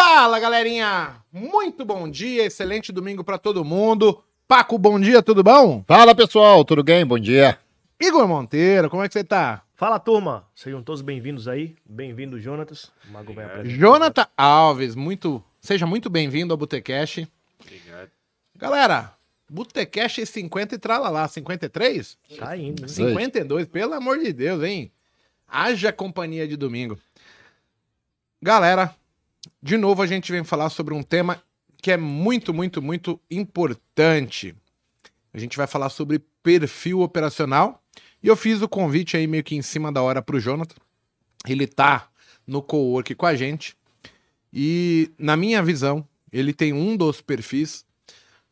Fala, galerinha! Muito bom dia, excelente domingo para todo mundo. Paco, bom dia, tudo bom? Fala, pessoal, tudo bem? Bom dia. Igor Monteiro, como é que você tá? Fala, turma. Sejam todos bem-vindos aí. Bem-vindo, Jonatas. O Mago vai apresentar. Jonathan Alves, muito, seja muito bem-vindo ao Botecash. Obrigado. Galera, Botecash 50 e tralalá, 53? Tá indo, né? 52, pelo amor de Deus, hein? Haja companhia de domingo. Galera, de novo a gente vem falar sobre um tema que é muito, muito, muito importante. A gente vai falar sobre perfil operacional. E eu fiz o convite aí meio que em cima da hora pro Jonathan. Ele tá no co-work com a gente. E na minha visão, ele tem um dos perfis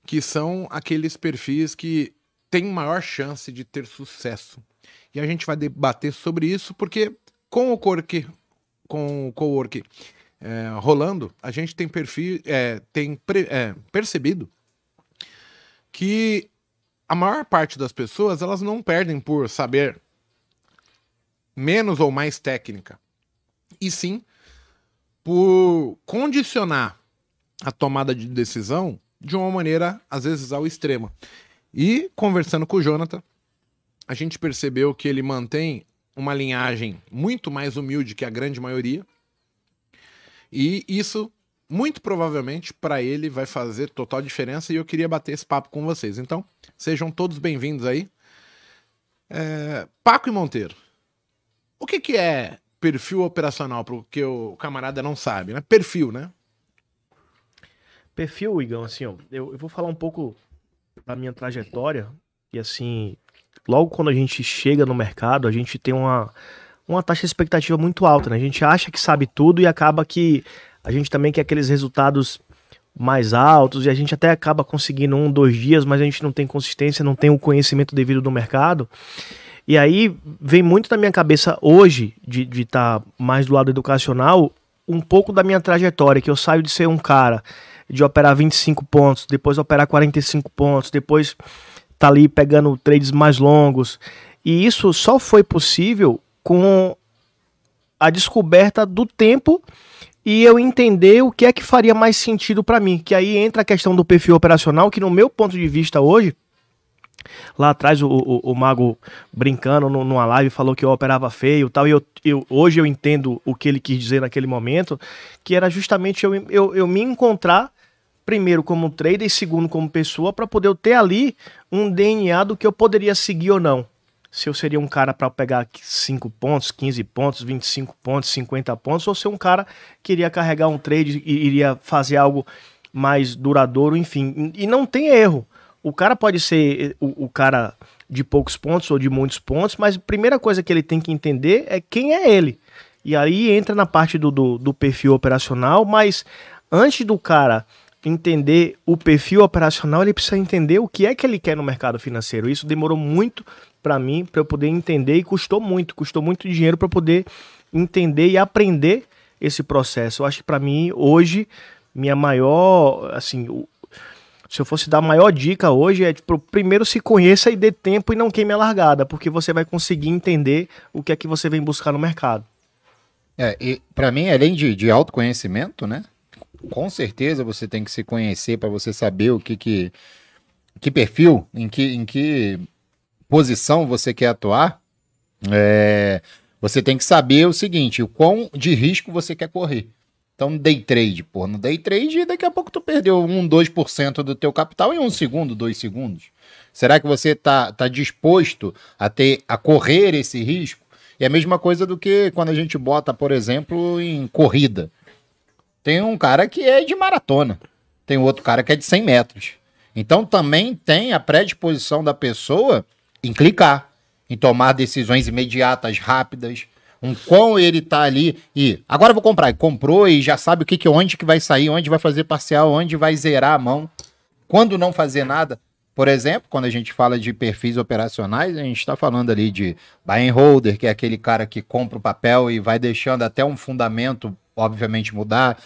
que são aqueles perfis que têm maior chance de ter sucesso. E a gente vai debater sobre isso porque com o co-work, com o co-work é, rolando, a gente tem perfil, é, tem pre- é, percebido que a maior parte das pessoas elas não perdem por saber menos ou mais técnica, e sim por condicionar a tomada de decisão de uma maneira às vezes ao extremo. E conversando com o Jonathan, a gente percebeu que ele mantém uma linhagem muito mais humilde que a grande maioria. E isso, muito provavelmente, para ele vai fazer total diferença e eu queria bater esse papo com vocês. Então, sejam todos bem-vindos aí. É, Paco e Monteiro, o que, que é perfil operacional, porque o camarada não sabe, né? Perfil, né? Perfil, Igão, assim, ó, eu, eu vou falar um pouco da minha trajetória. E assim, logo quando a gente chega no mercado, a gente tem uma, uma taxa de expectativa muito alta, né? A gente acha que sabe tudo e acaba que a gente também quer aqueles resultados mais altos e a gente até acaba conseguindo um, dois dias, mas a gente não tem consistência, não tem o conhecimento devido do mercado. E aí vem muito da minha cabeça hoje, de estar mais do lado educacional, um pouco da minha trajetória, que eu saio de ser um cara de operar 25 pontos, depois operar 45 pontos, depois tá ali pegando trades mais longos. E isso só foi possível com a descoberta do tempo e eu entender o que é que faria mais sentido para mim. Que aí entra a questão do perfil operacional, que no meu ponto de vista hoje, lá atrás o, o, o Mago brincando numa live falou que eu operava feio tal, e eu, eu, hoje eu entendo o que ele quis dizer naquele momento, que era justamente eu, eu, eu me encontrar primeiro como trader e segundo como pessoa para poder eu ter ali um DNA do que eu poderia seguir ou não. Se eu seria um cara para pegar 5 pontos, 15 pontos, 25 pontos, 50 pontos, ou ser um cara que iria carregar um trade e iria fazer algo mais duradouro, enfim. E não tem erro. O cara pode ser o, o cara de poucos pontos ou de muitos pontos, mas a primeira coisa que ele tem que entender é quem é ele. E aí entra na parte do, do, do perfil operacional, mas antes do cara entender o perfil operacional, ele precisa entender o que é que ele quer no mercado financeiro. Isso demorou muito para mim, para eu poder entender e custou muito, custou muito dinheiro para poder entender e aprender esse processo. Eu acho que para mim hoje minha maior, assim, se eu fosse dar a maior dica hoje é tipo, primeiro se conheça e dê tempo e não queime a largada, porque você vai conseguir entender o que é que você vem buscar no mercado. É, e para mim, além de, de autoconhecimento, né? Com certeza você tem que se conhecer para você saber o que que, que perfil, em que, em que posição você quer atuar. É, você tem que saber o seguinte, o quão de risco você quer correr. Então, day trade, pô, no day trade, daqui a pouco tu perdeu 1, 2% do teu capital em um segundo, dois segundos. Será que você tá, tá disposto a ter a correr esse risco? É a mesma coisa do que quando a gente bota, por exemplo, em corrida. Tem um cara que é de maratona, tem outro cara que é de 100 metros. Então também tem a predisposição da pessoa em clicar, em tomar decisões imediatas, rápidas, um quão ele tá ali e agora vou comprar, e comprou e já sabe o que que onde que vai sair, onde vai fazer parcial, onde vai zerar a mão, quando não fazer nada. Por exemplo, quando a gente fala de perfis operacionais, a gente está falando ali de buy and holder, que é aquele cara que compra o papel e vai deixando até um fundamento, obviamente, mudar.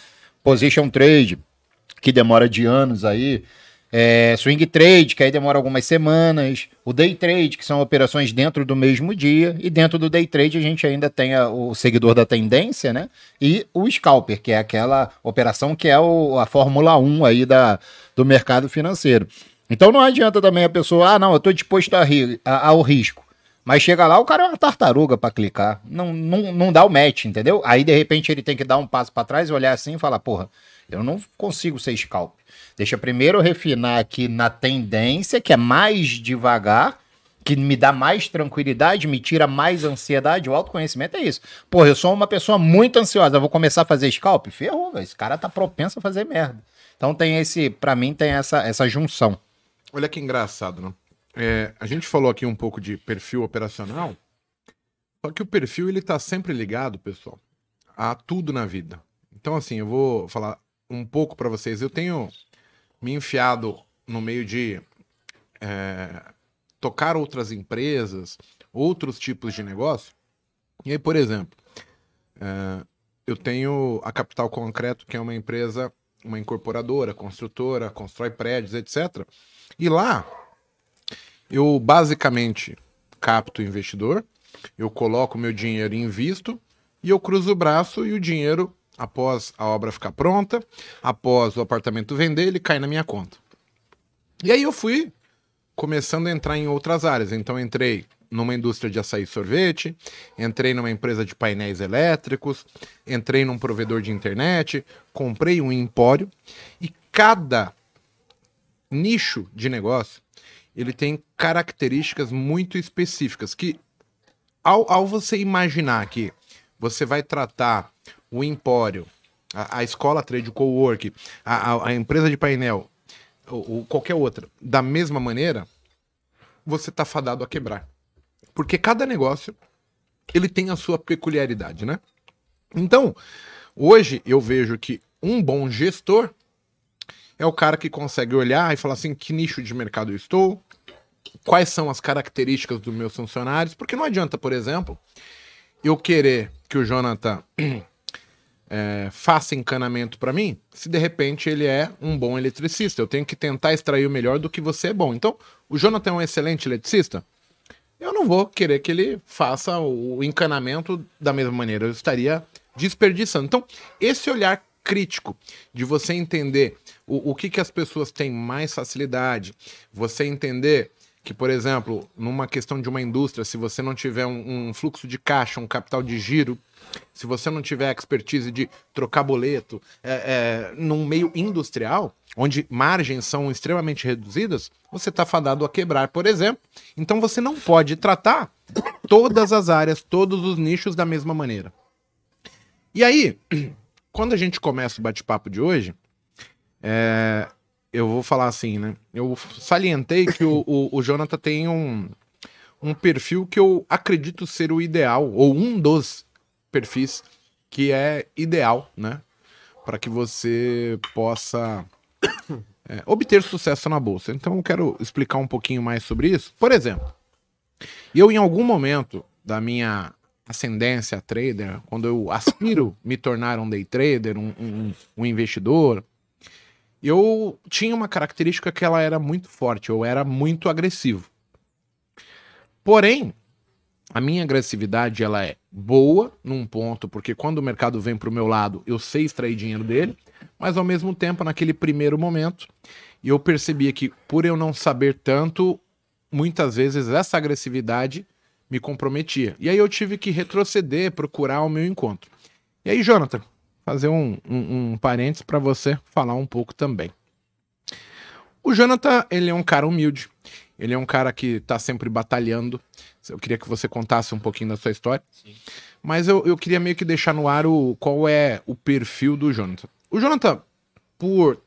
Position trade, que demora de anos aí. É, swing trade, que aí demora algumas semanas. O day trade, que são operações dentro do mesmo dia. E dentro do day trade a gente ainda tem a, o seguidor da tendência, né? E o scalper, que é aquela operação que é o, a Fórmula 1 aí da, do mercado financeiro. Então não adianta também a pessoa, ah, não, eu estou disposto a rir, a, ao risco. Mas chega lá, o cara é uma tartaruga para clicar. Não, não, não dá o match, entendeu? Aí, de repente, ele tem que dar um passo para trás, olhar assim e falar, porra, eu não consigo ser scalp. Deixa primeiro refinar aqui na tendência, que é mais devagar, que me dá mais tranquilidade, me tira mais ansiedade. O autoconhecimento é isso. Porra, eu sou uma pessoa muito ansiosa, eu vou começar a fazer scalp? Ferrou, esse cara tá propenso a fazer merda. Então tem esse, para mim, tem essa, essa junção. Olha que engraçado, né? É, a gente falou aqui um pouco de perfil operacional, só que o perfil ele tá sempre ligado, pessoal, a tudo na vida. Então, assim, eu vou falar um pouco para vocês. Eu tenho me enfiado no meio de é, tocar outras empresas, outros tipos de negócio. E aí, por exemplo, é, eu tenho a Capital Concreto, que é uma empresa, uma incorporadora, construtora, constrói prédios, etc. E lá eu basicamente capto o investidor, eu coloco meu dinheiro e invisto, e eu cruzo o braço e o dinheiro, após a obra ficar pronta, após o apartamento vender, ele cai na minha conta. E aí eu fui começando a entrar em outras áreas. Então entrei numa indústria de açaí e sorvete, entrei numa empresa de painéis elétricos, entrei num provedor de internet, comprei um empório e cada nicho de negócio ele tem características muito específicas que, ao, ao você imaginar que você vai tratar o empório, a, a escola trade, o co-work, a, a, empresa de painel, ou, ou qualquer outra, da mesma maneira, você está fadado a quebrar. Porque cada negócio ele tem a sua peculiaridade, né? Então, hoje eu vejo que um bom gestor é o cara que consegue olhar e falar assim: que nicho de mercado eu estou? Quais são as características dos meus funcionários? Porque não adianta, por exemplo, eu querer que o Jonathan é, faça encanamento para mim, se de repente ele é um bom eletricista. Eu tenho que tentar extrair o melhor do que você é bom. Então, o Jonathan é um excelente eletricista? Eu não vou querer que ele faça o encanamento da mesma maneira. Eu estaria desperdiçando. Então, esse olhar crítico de você entender o, o que, que as pessoas têm mais facilidade, você entender que, por exemplo, numa questão de uma indústria, se você não tiver um, um, fluxo de caixa, um capital de giro, se você não tiver expertise de trocar boleto, é, é, num meio industrial, onde margens são extremamente reduzidas, você está fadado a quebrar, por exemplo. Então você não pode tratar todas as áreas, todos os nichos da mesma maneira. E aí, quando a gente começa o bate-papo de hoje, é, eu vou falar assim, né? Eu salientei que o, o, o Jonathan tem um, um perfil que eu acredito ser o ideal, ou um dos perfis que é ideal, né? Para que você possa é, obter sucesso na bolsa. Então eu quero explicar um pouquinho mais sobre isso. Por exemplo, eu em algum momento da minha ascendência trader, quando eu aspiro me tornar um day trader, um, um, um investidor, eu tinha uma característica que ela era muito forte, eu era muito agressivo. Porém, a minha agressividade ela é boa num ponto, porque quando o mercado vem para o meu lado, eu sei extrair dinheiro dele, mas ao mesmo tempo, naquele primeiro momento, eu percebia que por eu não saber tanto, muitas vezes essa agressividade me comprometia. E aí eu tive que retroceder, procurar o meu encontro. E aí, Jonathan, fazer um, um, um parênteses para você falar um pouco também. O Jonathan, ele é um cara humilde. Ele é um cara que está sempre batalhando. Eu queria que você contasse um pouquinho da sua história. Sim. Mas eu, eu queria meio que deixar no ar o, qual é o perfil do Jonathan. O Jonathan, por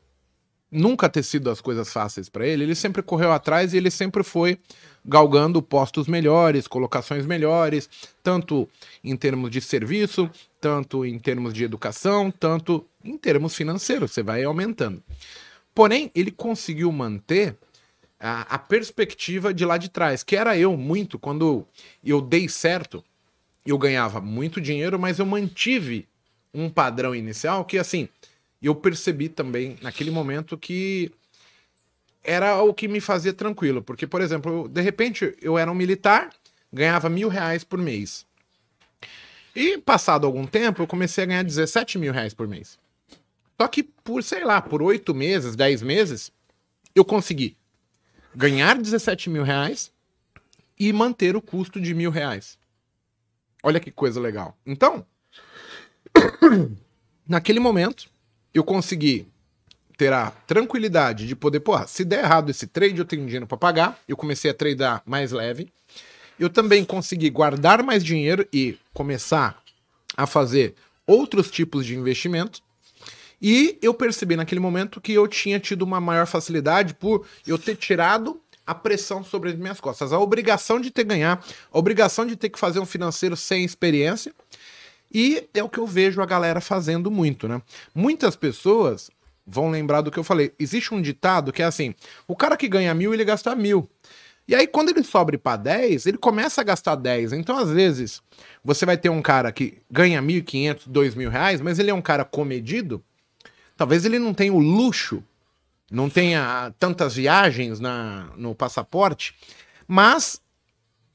nunca ter sido as coisas fáceis para ele, ele sempre correu atrás e ele sempre foi galgando postos melhores, colocações melhores, tanto em termos de serviço, tanto em termos de educação, tanto em termos financeiros, você vai aumentando. Porém, ele conseguiu manter a, a perspectiva de lá de trás, que era eu muito, quando eu dei certo, eu ganhava muito dinheiro, mas eu mantive um padrão inicial que, assim, eu percebi também naquele momento que era o que me fazia tranquilo. Porque, por exemplo, eu- de repente eu era um militar, ganhava mil reais por mês. E passado algum tempo, eu comecei a ganhar 17 mil reais por mês. Só que por, sei lá, por oito meses, 10 meses, eu consegui ganhar 17 mil reais e manter o custo de mil reais. Olha que coisa legal. Então, naquele momento, eu consegui ter a tranquilidade de poder, porra, se der errado esse trade, eu tenho dinheiro para pagar. Eu comecei a tradear mais leve. Eu também consegui guardar mais dinheiro e começar a fazer outros tipos de investimento. E eu percebi naquele momento que eu tinha tido uma maior facilidade por eu ter tirado a pressão sobre as minhas costas. A obrigação de ter ganhar, a obrigação de ter que fazer um financeiro sem experiência. E é o que eu vejo a galera fazendo muito, né? Muitas pessoas vão lembrar do que eu falei. Existe um ditado que é assim: o cara que ganha mil, ele gasta mil. E aí, quando ele sobe para 10, ele começa a gastar 10. Então, às vezes, você vai ter um cara que ganha 1.500, 2.000 reais, mas ele é um cara comedido. Talvez ele não tenha o luxo, não tenha tantas viagens na, no passaporte, mas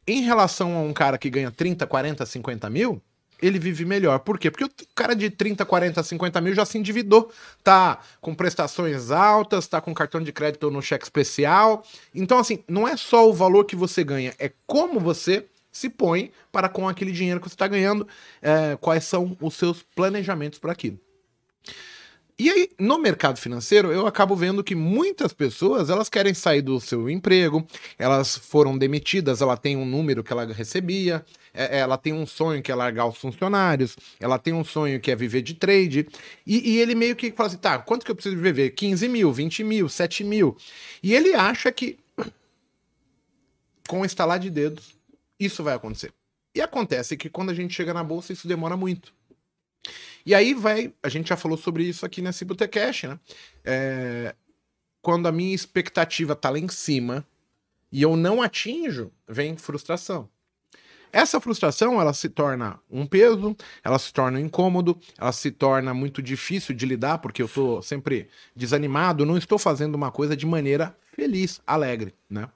em relação a um cara que ganha 30, 40, 50 mil, ele vive melhor. Por quê? Porque o cara de 30, 40, 50 mil já se endividou. Tá com prestações altas, tá com cartão de crédito no cheque especial. Então, assim, não é só o valor que você ganha, é como você se põe para com aquele dinheiro que você está ganhando, é, quais são os seus planejamentos para aquilo. E aí, no mercado financeiro, eu acabo vendo que muitas pessoas, elas querem sair do seu emprego, elas foram demitidas, ela tem um número que ela recebia, é- ela tem um sonho que é largar os funcionários, ela tem um sonho que é viver de trade, e, e ele meio que fala assim, tá, quanto que eu preciso viver? 15 mil, 20 mil, 7 mil. E ele acha que, com estalar de dedos, isso vai acontecer. E acontece que quando a gente chega na bolsa, isso demora muito. E aí vai, a gente já falou sobre isso aqui nesse Botecast, né? É, quando a minha expectativa tá lá em cima e eu não atinjo, vem frustração. Essa frustração, ela se torna um peso, ela se torna um incômodo, ela se torna muito difícil de lidar, porque eu tô sempre desanimado, não estou fazendo uma coisa de maneira feliz, alegre, né?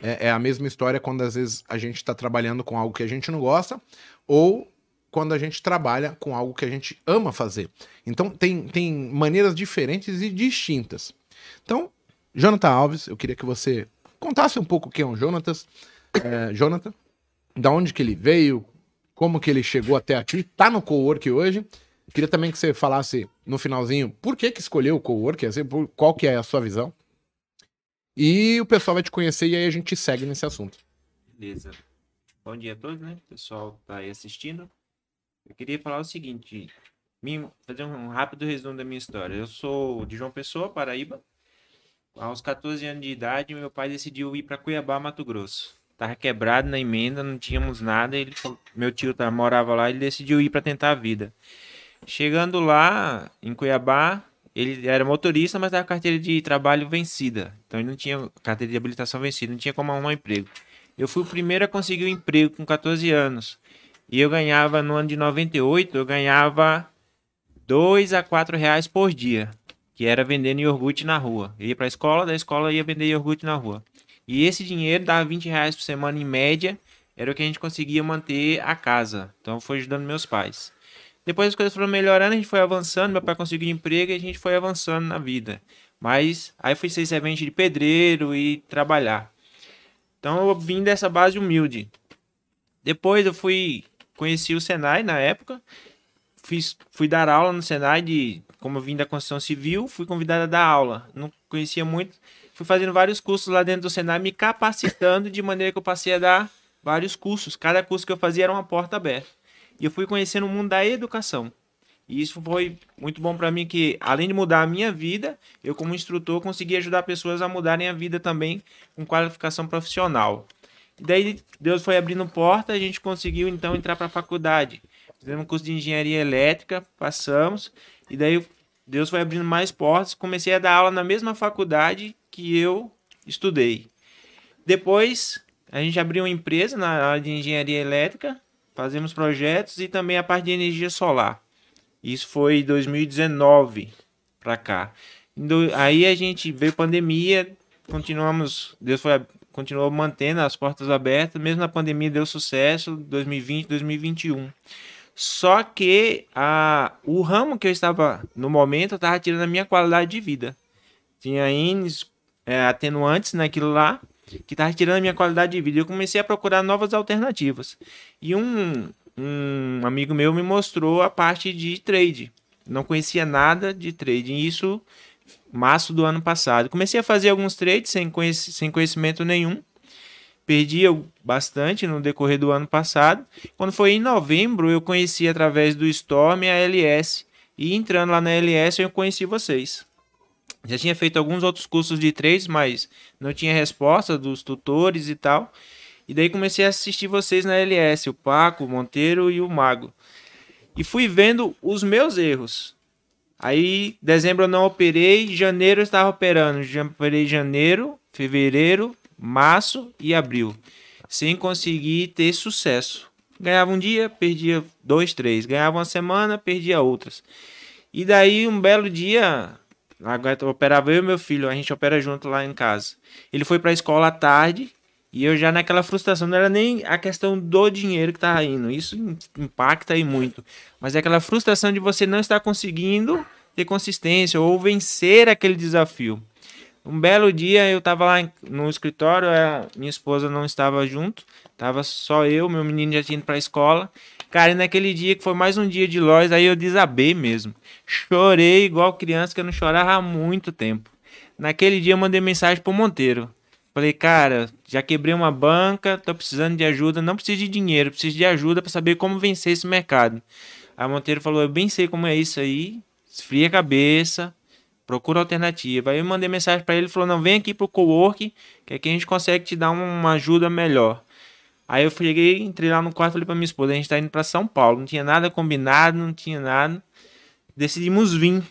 É, é a mesma história quando às vezes a gente está trabalhando com algo que a gente não gosta, ou quando a gente trabalha com algo que a gente ama fazer. Então tem, tem maneiras diferentes e distintas. Então, Jonathan Alves, eu queria que você contasse um pouco quem é o Jonatas, é, Jonathan, da onde que ele veio, como que ele chegou até aqui, tá no cowork hoje. Queria também que você falasse no finalzinho por que que escolheu o cowork, assim, qual que é a sua visão. E o pessoal vai te conhecer e aí a gente segue nesse assunto. Beleza. Bom dia a todos, né? O pessoal tá aí assistindo. Eu queria falar o seguinte, fazer um rápido resumo da minha história. Eu sou de João Pessoa, Paraíba. Aos 14 anos de idade, meu pai decidiu ir para Cuiabá, Mato Grosso. Tava quebrado na emenda, não tínhamos nada. Ele, meu tio tá, morava lá, ele decidiu ir para tentar a vida. Chegando lá, em Cuiabá, ele era motorista, mas com carteira de trabalho vencida. Então ele não tinha carteira de habilitação vencida, não tinha como arrumar um emprego. Eu fui o primeiro a conseguir um emprego com 14 anos. E eu ganhava, no ano de 98, eu ganhava 2 a 4 reais por dia. Que era vendendo iogurte na rua. Eu ia pra escola, da escola ia vender iogurte na rua. E esse dinheiro dava 20 reais por semana em média. Era o que a gente conseguia manter a casa. Então foi ajudando meus pais. Depois as coisas foram melhorando, a gente foi avançando. Meu pai conseguiu emprego e a gente foi avançando na vida. Mas aí fui ser servente de pedreiro e trabalhar. Então eu vim dessa base humilde. Depois eu fui conheci o Senai na época. Fiz, fui dar aula no Senai de como eu vim da construção civil, fui convidado a dar aula. Não conhecia muito. Fui fazendo vários cursos lá dentro do Senai, me capacitando de maneira que eu passei a dar vários cursos. Cada curso que eu fazia era uma porta aberta. E eu fui conhecendo o mundo da educação. E isso foi muito bom para mim que além de mudar a minha vida, eu como instrutor consegui ajudar pessoas a mudarem a vida também com qualificação profissional. E daí Deus foi abrindo porta, a gente conseguiu então entrar para a faculdade. Fizemos um curso de engenharia elétrica, passamos, e daí Deus foi abrindo mais portas, comecei a dar aula na mesma faculdade que eu estudei. Depois, a gente abriu uma empresa na área de engenharia elétrica, fazemos projetos e também a parte de energia solar. Isso foi 2019 para cá. Aí a gente veio pandemia, continuamos, Deus foi, continuou mantendo as portas abertas, mesmo na pandemia deu sucesso, 2020, 2021. Só que a, o ramo que eu estava no momento estava tirando a minha qualidade de vida. Tinha Ns, é, atenuantes naquilo lá que estava tirando a minha qualidade de vida. Eu comecei a procurar novas alternativas. E um, um amigo meu me mostrou a parte de trade. Não conhecia nada de trading. Isso março do ano passado. Comecei a fazer alguns trades sem, conhec sem conhecimento nenhum. Perdi bastante no decorrer do ano passado. Quando foi em novembro, eu conheci através do Storm a LS. E entrando lá na LS, eu conheci vocês. Já tinha feito alguns outros cursos de trades, mas não tinha resposta dos tutores e tal. E daí comecei a assistir vocês na LS, o Paco, o Monteiro e o Mago. E fui vendo os meus erros. Aí, dezembro eu não operei, janeiro eu estava operando. Já operei janeiro, fevereiro, março e abril. Sem conseguir ter sucesso. Ganhava um dia, perdia dois, três. Ganhava uma semana, perdia outras. E daí, um belo dia, agora eu operava eu e meu filho, a gente opera junto lá em casa. Ele foi para a escola à tarde e eu já naquela frustração, não era nem a questão do dinheiro que tava indo, isso impacta aí muito, mas é aquela frustração de você não estar conseguindo ter consistência ou vencer aquele desafio. Um belo dia eu tava lá no escritório, a minha esposa não estava junto, tava só eu, meu menino já tinha ido pra escola. Cara, e naquele dia que foi mais um dia de lojas, aí eu desabei mesmo. Chorei igual criança que eu não chorava há muito tempo. Naquele dia eu mandei mensagem pro Monteiro. Falei, cara, já quebrei uma banca, tô precisando de ajuda, não preciso de dinheiro, preciso de ajuda para saber como vencer esse mercado. A Monteiro falou, eu bem sei como é isso aí, esfria a cabeça, procura alternativa. Aí eu mandei mensagem para ele, falou, não, vem aqui pro cowork, que aqui a gente consegue te dar uma ajuda melhor. Aí eu cheguei, entrei lá no quarto falei pra minha esposa, a gente tá indo para São Paulo, não tinha nada combinado, não tinha nada. Decidimos vir.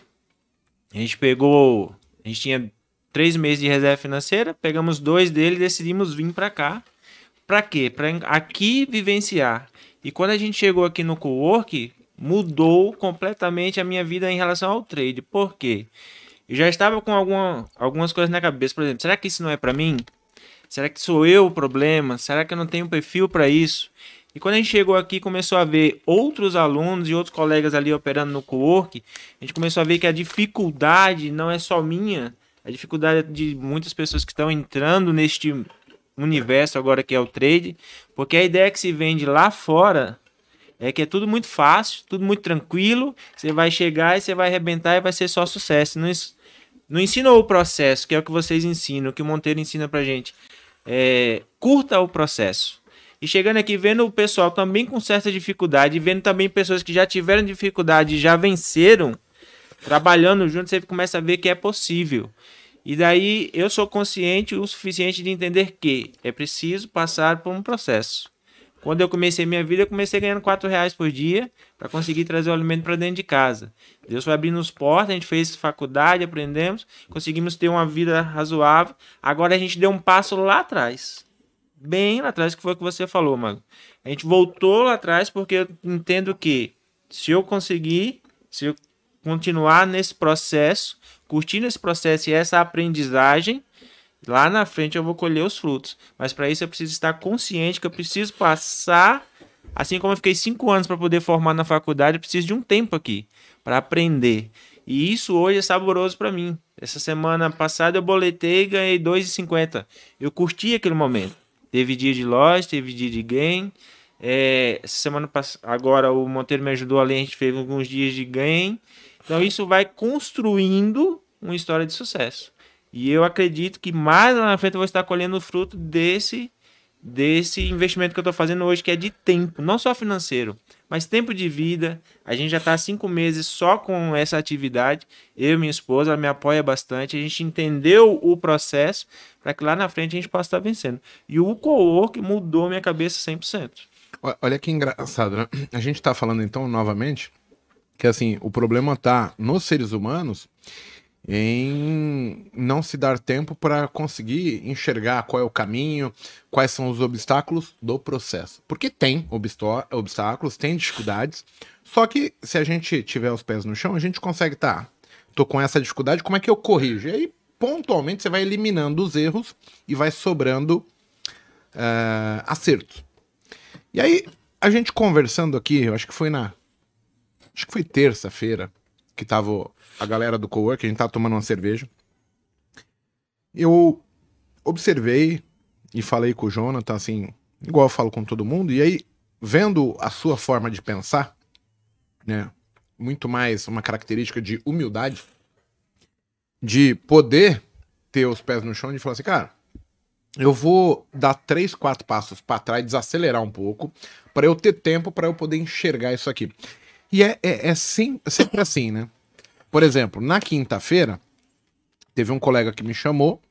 A gente pegou, a gente tinha três meses de reserva financeira, pegamos dois dele e decidimos vir para cá. Para quê? Para aqui vivenciar. E quando a gente chegou aqui no cowork, mudou completamente a minha vida em relação ao trade. Por quê? Eu já estava com alguma, algumas coisas na cabeça, por exemplo, será que isso não é para mim? Será que sou eu o problema? Será que eu não tenho perfil para isso? E quando a gente chegou aqui, começou a ver outros alunos e outros colegas ali operando no co-work, a gente começou a ver que a dificuldade não é só minha, a dificuldade de muitas pessoas que estão entrando neste universo agora que é o trade, porque a ideia que se vende lá fora é que é tudo muito fácil, tudo muito tranquilo, você vai chegar e você vai arrebentar e vai ser só sucesso. Não, não ensina o processo, que é o que vocês ensinam, que o Monteiro ensina pra gente. É, curta o processo. E chegando aqui, vendo o pessoal também com certa dificuldade, vendo também pessoas que já tiveram dificuldade e já venceram, trabalhando junto, você começa a ver que é possível. E daí eu sou consciente o suficiente de entender que é preciso passar por um processo. Quando eu comecei minha vida, eu comecei ganhando 4 reais por dia para conseguir trazer o alimento para dentro de casa. Deus foi abrindo os portas, a gente fez faculdade, aprendemos, conseguimos ter uma vida razoável. Agora a gente deu um passo lá atrás. Bem lá atrás, que foi o que você falou, mano. A gente voltou lá atrás porque eu entendo que se eu conseguir, se eu continuar nesse processo, curtindo esse processo e essa aprendizagem, lá na frente eu vou colher os frutos. Mas para isso eu preciso estar consciente que eu preciso passar, assim como eu fiquei cinco anos para poder formar na faculdade, eu preciso de um tempo aqui para aprender. E isso hoje é saboroso para mim. Essa semana passada eu boletei e ganhei 2,50. Eu curti aquele momento. Teve dia de loja, teve dia de game. É, essa semana passada, agora o Monteiro me ajudou ali, a gente fez alguns dias de game. Então isso vai construindo uma história de sucesso. E eu acredito que mais lá na frente eu vou estar colhendo o fruto desse desse investimento que eu estou fazendo hoje, que é de tempo, não só financeiro, mas tempo de vida. A gente já está cinco meses só com essa atividade. Eu e minha esposa, ela me apoia bastante. A gente entendeu o processo para que lá na frente a gente possa estar vencendo. E o co-work mudou minha cabeça 100%. Olha que engraçado, né? A gente está falando então novamente que assim, o problema está nos seres humanos em não se dar tempo para conseguir enxergar qual é o caminho, quais são os obstáculos do processo. Porque tem obstáculos, tem dificuldades, só que se a gente tiver os pés no chão, a gente consegue estar tá tô com essa dificuldade, como é que eu corrijo? E aí, pontualmente, você vai eliminando os erros e vai sobrando eh, acertos. E aí, a gente conversando aqui, eu acho que foi na. Acho que foi terça-feira que tava a galera do cowork, a gente tava tomando uma cerveja. Eu observei e falei com o Jonathan, assim, igual eu falo com todo mundo, e aí, vendo a sua forma de pensar, né, muito mais uma característica de humildade, de poder ter os pés no chão e falar assim, cara, eu vou dar três, quatro passos para trás, desacelerar um pouco, para eu ter tempo para eu poder enxergar isso aqui. E é, é, é sim, sempre assim, né? Por exemplo, na quinta-feira, teve um colega que me chamou,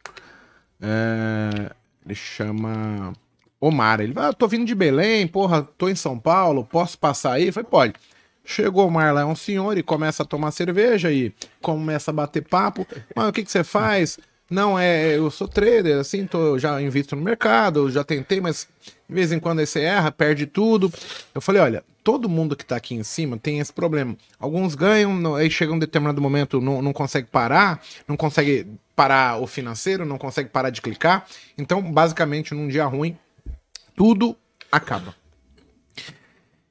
é, ele chama Omar. Ele vai, ah, tô vindo de Belém, porra, tô em São Paulo, posso passar aí? Falei, pode. Chegou o Omar lá, é um senhor, e começa a tomar cerveja e começa a bater papo. Mas o que, que você faz? Não, é, eu sou trader, assim, tô, já invisto no mercado, já tentei, mas de vez em quando você erra, perde tudo. Eu falei, olha, todo mundo que tá aqui em cima tem esse problema. Alguns ganham, aí chega um determinado momento, não, não consegue parar, não consegue parar o financeiro, não consegue parar de clicar. Então, basicamente, num dia ruim, tudo acaba.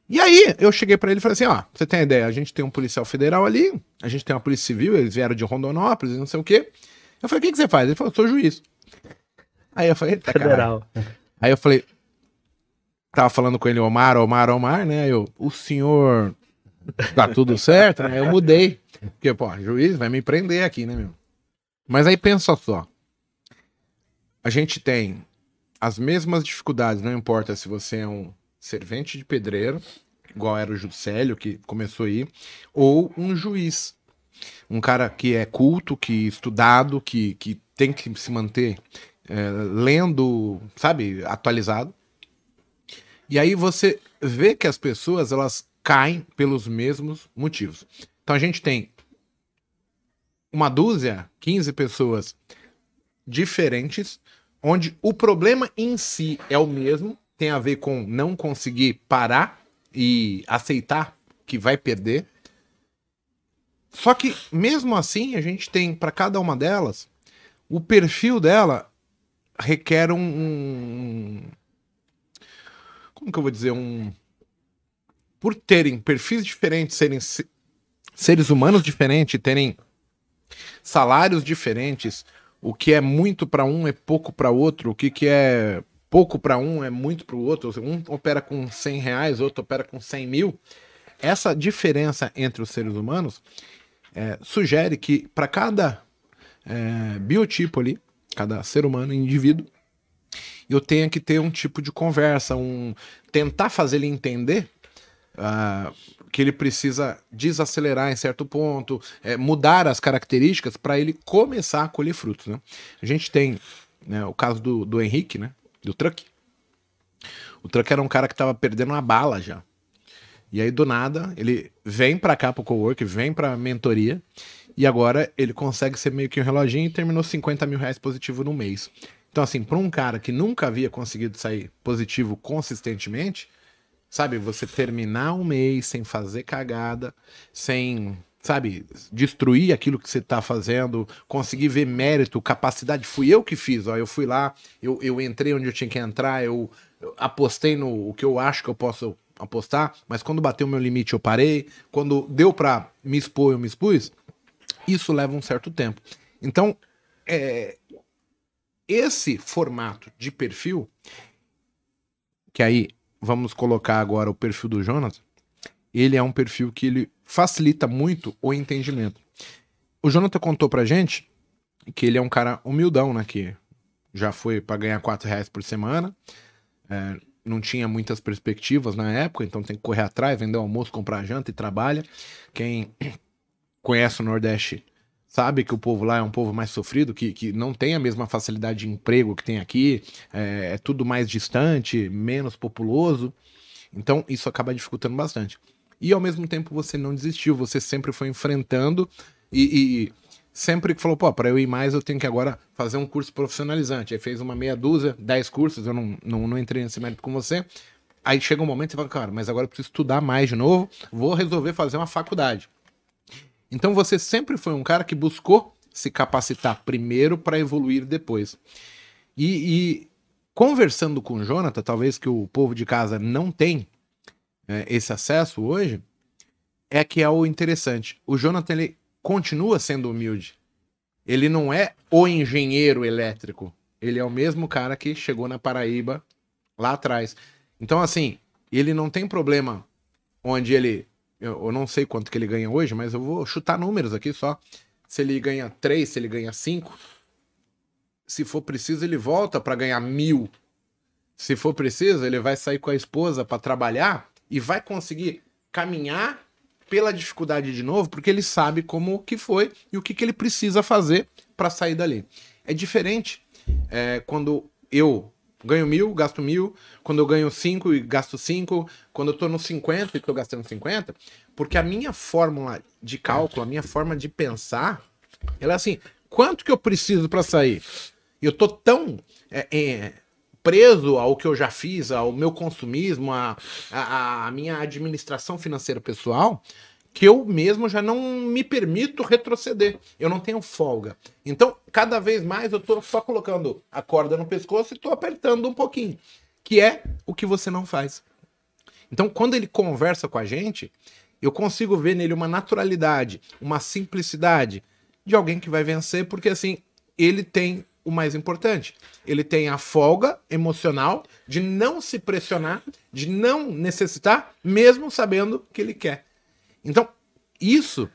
E aí, eu cheguei para ele e falei assim: ó, você tem ideia? A gente tem um policial federal ali, a gente tem uma polícia civil, eles vieram de Rondonópolis, não sei o quê. Eu falei: o que, que você faz? Ele falou: sou juiz. Aí eu falei: tá, federal. Aí eu falei: tava falando com ele, Omar, Omar, Omar, né? Eu, o senhor tá tudo certo, né? Eu mudei. Porque, pô, juiz vai me prender aqui, né, meu? Mas aí pensa só. A gente tem as mesmas dificuldades, não importa se você é um servente de pedreiro, igual era o Juscelio, que começou aí, ou um juiz. Um cara que é culto, que estudado, que, que tem que se manter é, lendo, sabe, atualizado. E aí você vê que as pessoas elas caem pelos mesmos motivos. Então a gente tem uma dúzia, 15 pessoas diferentes, onde o problema em si é o mesmo, tem a ver com não conseguir parar e aceitar que vai perder. Só que mesmo assim, a gente tem para cada uma delas, o perfil dela requer um, como que eu vou dizer um por terem perfis diferentes, serem seres humanos diferentes, terem salários diferentes, o que é muito para um é pouco para outro, o que, que é pouco para um é muito para o outro, um opera com 100 reais, outro opera com 100 mil. Essa diferença entre os seres humanos é, sugere que para cada é, biotipo ali, cada ser humano, indivíduo, eu tenha que ter um tipo de conversa, um tentar fazer ele entender uh, que ele precisa desacelerar em certo ponto, é, mudar as características para ele começar a colher frutos. Né? A gente tem né, o caso do, do Henrique, né, do Truck. O Truck era um cara que estava perdendo uma bala já. E aí, do nada, ele vem para cá pro cowork, vem pra mentoria, e agora ele consegue ser meio que um reloginho e terminou 50 mil reais positivo no mês. Então, assim, para um cara que nunca havia conseguido sair positivo consistentemente, Sabe, você terminar um mês sem fazer cagada, sem, sabe, destruir aquilo que você tá fazendo, conseguir ver mérito, capacidade. Fui eu que fiz, ó. Eu fui lá, eu, eu entrei onde eu tinha que entrar, eu, eu apostei no o que eu acho que eu posso apostar, mas quando bateu o meu limite eu parei. Quando deu para me expor, eu me expus. Isso leva um certo tempo. Então, é, esse formato de perfil, que aí vamos colocar agora o perfil do Jonas, ele é um perfil que ele facilita muito o entendimento. O Jonathan contou pra gente que ele é um cara humildão, né? Que já foi para ganhar 4 reais por semana. É, não tinha muitas perspectivas na época, então tem que correr atrás, vender almoço, comprar janta e trabalha. Quem conhece o Nordeste sabe que o povo lá é um povo mais sofrido, que, que não tem a mesma facilidade de emprego que tem aqui, é, é tudo mais distante, menos populoso. Então isso acaba dificultando bastante. E ao mesmo tempo você não desistiu, você sempre foi enfrentando e, e sempre que falou, pô, para eu ir mais eu tenho que agora fazer um curso profissionalizante. Aí fez uma meia dúzia, dez cursos, eu não, não, não entrei nesse mérito com você. Aí chega um momento e você fala, cara, mas agora eu preciso estudar mais de novo, vou resolver fazer uma faculdade. Então você sempre foi um cara que buscou se capacitar primeiro para evoluir depois. E, e, conversando com o Jonathan, talvez que o povo de casa não tem é, esse acesso hoje, é que é o interessante. O Jonathan ele continua sendo humilde. Ele não é o engenheiro elétrico. Ele é o mesmo cara que chegou na Paraíba lá atrás. Então, assim, ele não tem problema onde ele. Eu, não sei quanto que ele ganha hoje, mas eu vou chutar números aqui só. Se ele ganha 3, se ele ganha 5. Se for preciso, ele volta para ganhar mil. Se for preciso, ele vai sair com a esposa para trabalhar e vai conseguir caminhar pela dificuldade de novo, porque ele sabe como que foi e o que, que ele precisa fazer para sair dali. É diferente é, quando eu ganho mil, gasto mil, quando eu ganho cinco e gasto cinco, quando eu tô no 50 e tô gastando 50, porque a minha fórmula de cálculo, a minha forma de pensar, ela é assim, quanto que eu preciso para sair? Eu tô tão é, é, preso ao que eu já fiz, ao meu consumismo, à a, a, minha administração financeira pessoal, que eu mesmo já não me permito retroceder. Eu não tenho folga. Então, cada vez mais eu estou só colocando a corda no pescoço e estou apertando um pouquinho, que é o que você não faz. Então, quando ele conversa com a gente, eu consigo ver nele uma naturalidade, uma simplicidade de alguém que vai vencer, porque assim, ele tem o mais importante. Ele tem a folga emocional de não se pressionar, de não necessitar, mesmo sabendo que ele quer. Então, isso,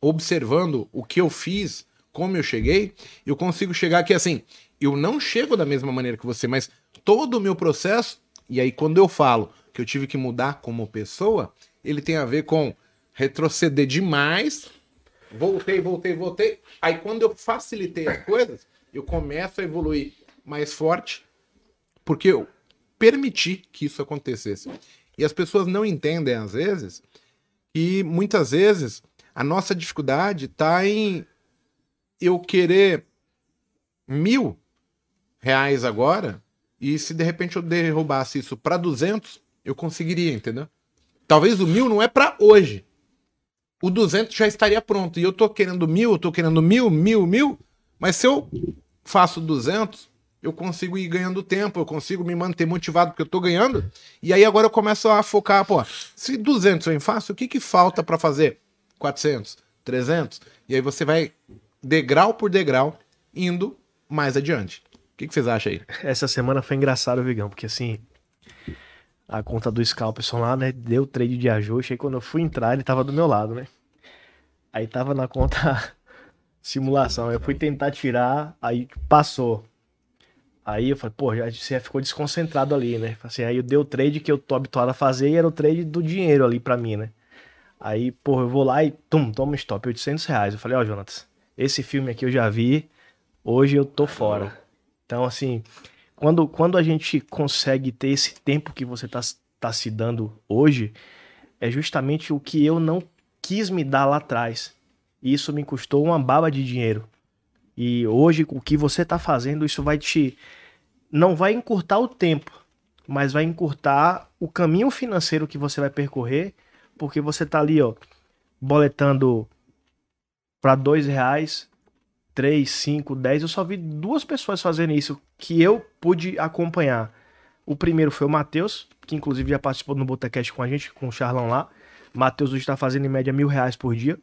observando o que eu fiz, como eu cheguei, eu consigo chegar aqui assim. Eu não chego da mesma maneira que você, mas todo o meu processo, e aí quando eu falo que eu tive que mudar como pessoa, ele tem a ver com retroceder demais, voltei, voltei, voltei. Aí quando eu facilitei as coisas, eu começo a evoluir mais forte, porque eu permiti que isso acontecesse. E as pessoas não entendem, às vezes, que muitas vezes a nossa dificuldade está em eu querer mil reais agora, e se de repente eu derrubasse isso para 200, eu conseguiria, entendeu? Talvez o mil não é para hoje. O 200 já estaria pronto. E eu tô querendo mil, eu tô querendo mil, mil, mil. Mas se eu faço 200, eu consigo ir ganhando tempo, eu consigo me manter motivado porque eu tô ganhando. E aí agora eu começo a focar, pô, se 200 eu faço, o que que falta para fazer 400, 300? E aí você vai degrau por degrau indo mais adiante. O que, que vocês acham aí? Essa semana foi engraçado, Vigão, porque assim, a conta do Scalperson lá, né, deu trade de ajuste, aí quando eu fui entrar, ele tava do meu lado, né? Aí tava na conta simulação. Eu fui tentar tirar, aí passou. Aí eu falei, pô, já ficou desconcentrado ali, né? Assim, aí eu dei o trade que eu tô habituado a fazer e era o trade do dinheiro ali para mim, né? Aí, pô, eu vou lá e tum, toma stop, 800 reais. Eu falei, ó, oh, Jonatas, esse filme aqui eu já vi, hoje eu tô fora. Então, assim, quando, quando a gente consegue ter esse tempo que você tá, tá se dando hoje, é justamente o que eu não quis me dar lá atrás. E isso me custou uma baba de dinheiro. E hoje, o que você está fazendo, isso vai te. Não vai encurtar o tempo, mas vai encurtar o caminho financeiro que você vai percorrer, porque você está ali, ó, boletando para dois reais, três, cinco, dez. Eu só vi duas pessoas fazendo isso que eu pude acompanhar. O primeiro foi o Matheus, que inclusive já participou no Botecast com a gente, com o Charlão lá. Matheus hoje está fazendo em média mil reais por dia.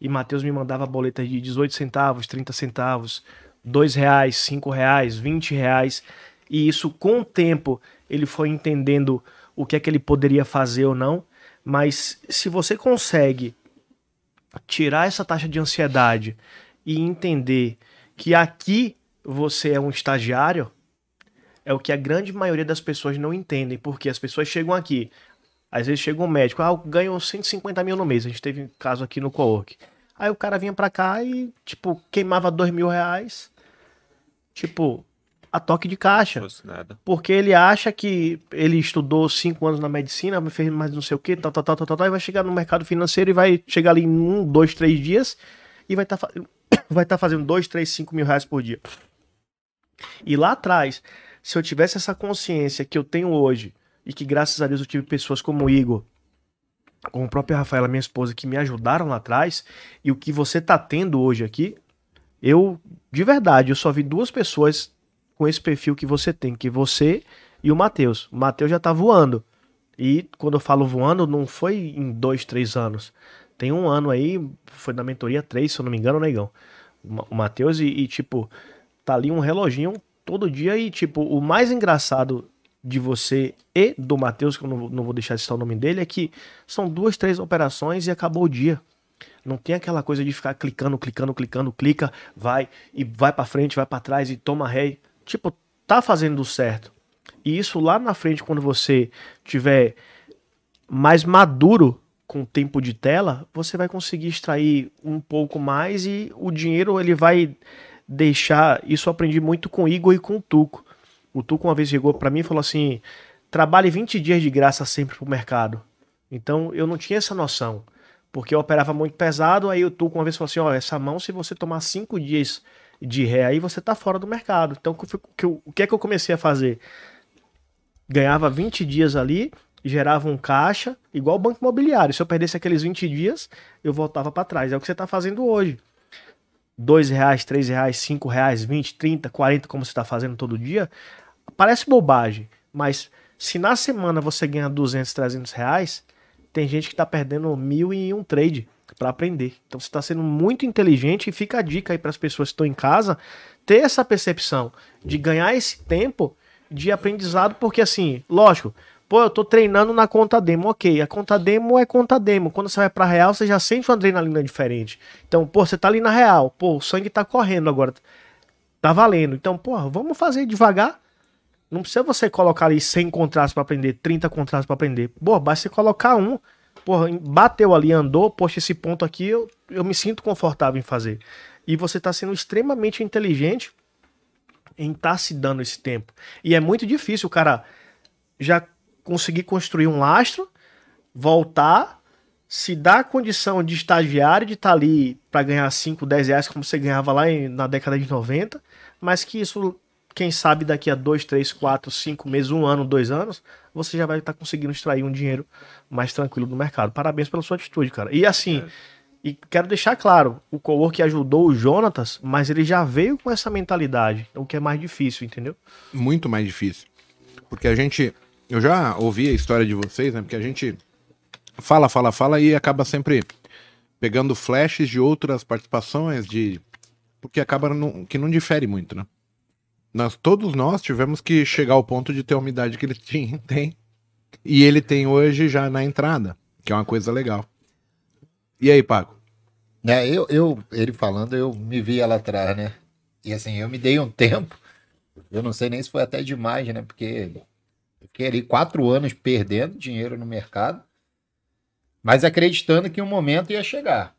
E Matheus me mandava boletas de 18 centavos, 30 centavos, 2 reais, 5 reais, 20 reais. E isso, com o tempo, ele foi entendendo o que é que ele poderia fazer ou não. Mas se você consegue tirar essa taxa de ansiedade e entender que aqui você é um estagiário, é o que a grande maioria das pessoas não entendem, porque as pessoas chegam aqui, às vezes chega um médico, ah, ganhou 150 mil no mês. A gente teve um caso aqui no co-work. Aí o cara vinha pra cá e, tipo, queimava dois mil reais. Tipo, a toque de caixa. Porque ele acha que ele estudou cinco anos na medicina, fez mais não sei o que, tal, tal, tal, tal, tal, e vai chegar no mercado financeiro e vai chegar ali em um, dois, três dias e vai estar tá, vai tá fazendo dois, três, cinco mil reais por dia. E lá atrás, se eu tivesse essa consciência que eu tenho hoje, e que graças a Deus eu tive pessoas como o Igor, com a própria Rafaela, minha esposa, que me ajudaram lá atrás, e o que você tá tendo hoje aqui, eu, de verdade, eu só vi duas pessoas com esse perfil que você tem, que você e o Matheus. O Matheus já tá voando. E quando eu falo voando, não foi em dois, três anos. Tem um ano aí, foi na mentoria três, se eu não me engano, negão. O Matheus e, e, tipo, tá ali um reloginho todo dia e, tipo, o mais engraçado de você e do Matheus, que eu não, não vou deixar de citar o nome dele, é que são duas, três operações e acabou o dia. Não tem aquela coisa de ficar clicando, clicando, clicando, clica, vai e vai para frente, vai para trás e toma ré. Tipo, tá fazendo certo. E isso lá na frente, quando você tiver mais maduro com o tempo de tela, você vai conseguir extrair um pouco mais e o dinheiro ele vai deixar. Isso eu aprendi muito com Igor e com Tuco. O Tuco uma vez chegou para mim e falou assim: trabalhe 20 dias de graça sempre pro mercado. Então eu não tinha essa noção. Porque eu operava muito pesado, aí o Tuco uma vez falou assim: ó, essa mão, se você tomar 5 dias de ré aí, você tá fora do mercado. Então o que é que eu comecei a fazer? Ganhava 20 dias ali, gerava um caixa, igual o banco imobiliário. Se eu perdesse aqueles 20 dias, eu voltava para trás. É o que você está fazendo hoje. Dois reais, três reais, cinco reais, 20, 30, 40, como você está fazendo todo dia, Parece bobagem, mas se na semana você ganha 200, 300 reais, tem gente que está perdendo mil em um trade para aprender. Então você está sendo muito inteligente e fica a dica aí para as pessoas que estão em casa ter essa percepção de ganhar esse tempo de aprendizado, porque assim, lógico, pô, eu tô treinando na conta demo, ok, a conta demo é conta demo, quando você vai para real, você já sente uma adrenalina diferente. Então, pô, você tá ali na real, pô, o sangue tá correndo agora, tá valendo. Então, pô, vamos fazer devagar, não precisa você colocar ali 100 contratos para aprender, 30 contratos para aprender. Pô, basta você colocar um. Porra, bateu ali, andou, poxa, esse ponto aqui eu, eu me sinto confortável em fazer. E você está sendo extremamente inteligente em estar tá se dando esse tempo. E é muito difícil o cara já conseguir construir um lastro, voltar, se dar a condição de estagiário, de estar tá ali para ganhar 5, 10 reais, como você ganhava lá em, na década de 90, mas que isso quem sabe daqui a dois, três, quatro, cinco meses, um ano, dois anos, você já vai estar tá conseguindo extrair um dinheiro mais tranquilo do mercado. Parabéns pela sua atitude, cara. E assim, é. e quero deixar claro, o Cowork ajudou o Jonatas, mas ele já veio com essa mentalidade, o que é mais difícil, entendeu? Muito mais difícil. Porque a gente, eu já ouvi a história de vocês, né? Porque a gente fala, fala, fala e acaba sempre pegando flashes de outras participações, de porque acaba não, que não difere muito, né? Nós todos nós tivemos que chegar ao ponto de ter a umidade que ele tinha, tem. E ele tem hoje já na entrada, que é uma coisa legal. E aí, Paco? É, eu, eu, ele falando, eu me vi lá atrás, né? E assim, eu me dei um tempo. Eu não sei nem se foi até demais, né? Porque eu fiquei ali quatro anos perdendo dinheiro no mercado, mas acreditando que um momento ia chegar.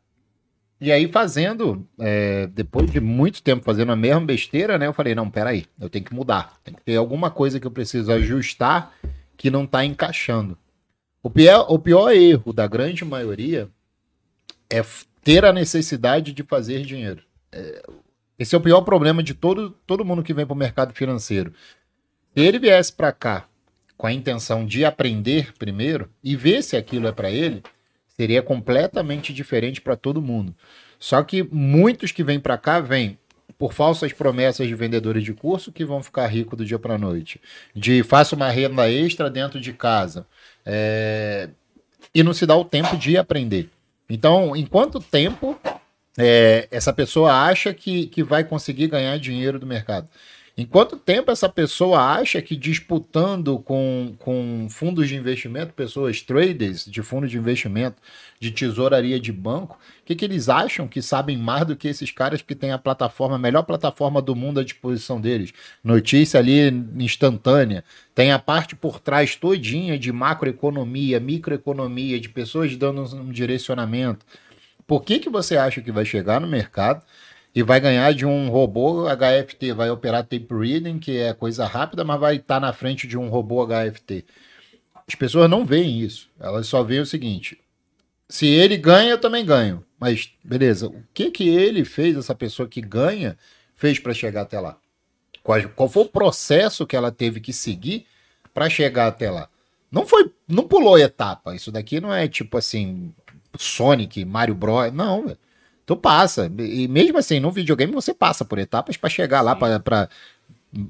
E aí, fazendo, é, depois de muito tempo fazendo a mesma besteira, né? Eu falei, não, peraí, eu tenho que mudar. Tem que ter alguma coisa que eu preciso ajustar que não está encaixando. O pior, o pior erro da grande maioria é ter a necessidade de fazer dinheiro. É, esse é o pior problema de todo, todo mundo que vem para o mercado financeiro. Se ele viesse para cá com a intenção de aprender primeiro e ver se aquilo é para ele, Seria completamente diferente para todo mundo. Só que muitos que vêm para cá vêm por falsas promessas de vendedores de curso que vão ficar ricos do dia para noite, de faça uma renda extra dentro de casa, é... e não se dá o tempo de aprender. Então, em quanto tempo é, essa pessoa acha que, que vai conseguir ganhar dinheiro do mercado? Em quanto tempo essa pessoa acha que disputando com, com fundos de investimento, pessoas traders de fundos de investimento, de tesouraria de banco, o que, que eles acham que sabem mais do que esses caras que têm a plataforma, a melhor plataforma do mundo à disposição deles? Notícia ali instantânea. Tem a parte por trás todinha de macroeconomia, microeconomia, de pessoas dando um direcionamento. Por que, que você acha que vai chegar no mercado? E vai ganhar de um robô HFT, vai operar tape reading, que é coisa rápida, mas vai estar tá na frente de um robô HFT. As pessoas não veem isso, elas só veem o seguinte: se ele ganha, eu também ganho. Mas beleza, o que que ele fez, essa pessoa que ganha, fez para chegar até lá? Qual, qual foi o processo que ela teve que seguir para chegar até lá? Não foi, não pulou etapa. Isso daqui não é tipo assim, Sonic, Mario Bros. Não, velho. Tu passa. E mesmo assim, no videogame você passa por etapas pra chegar lá pra, pra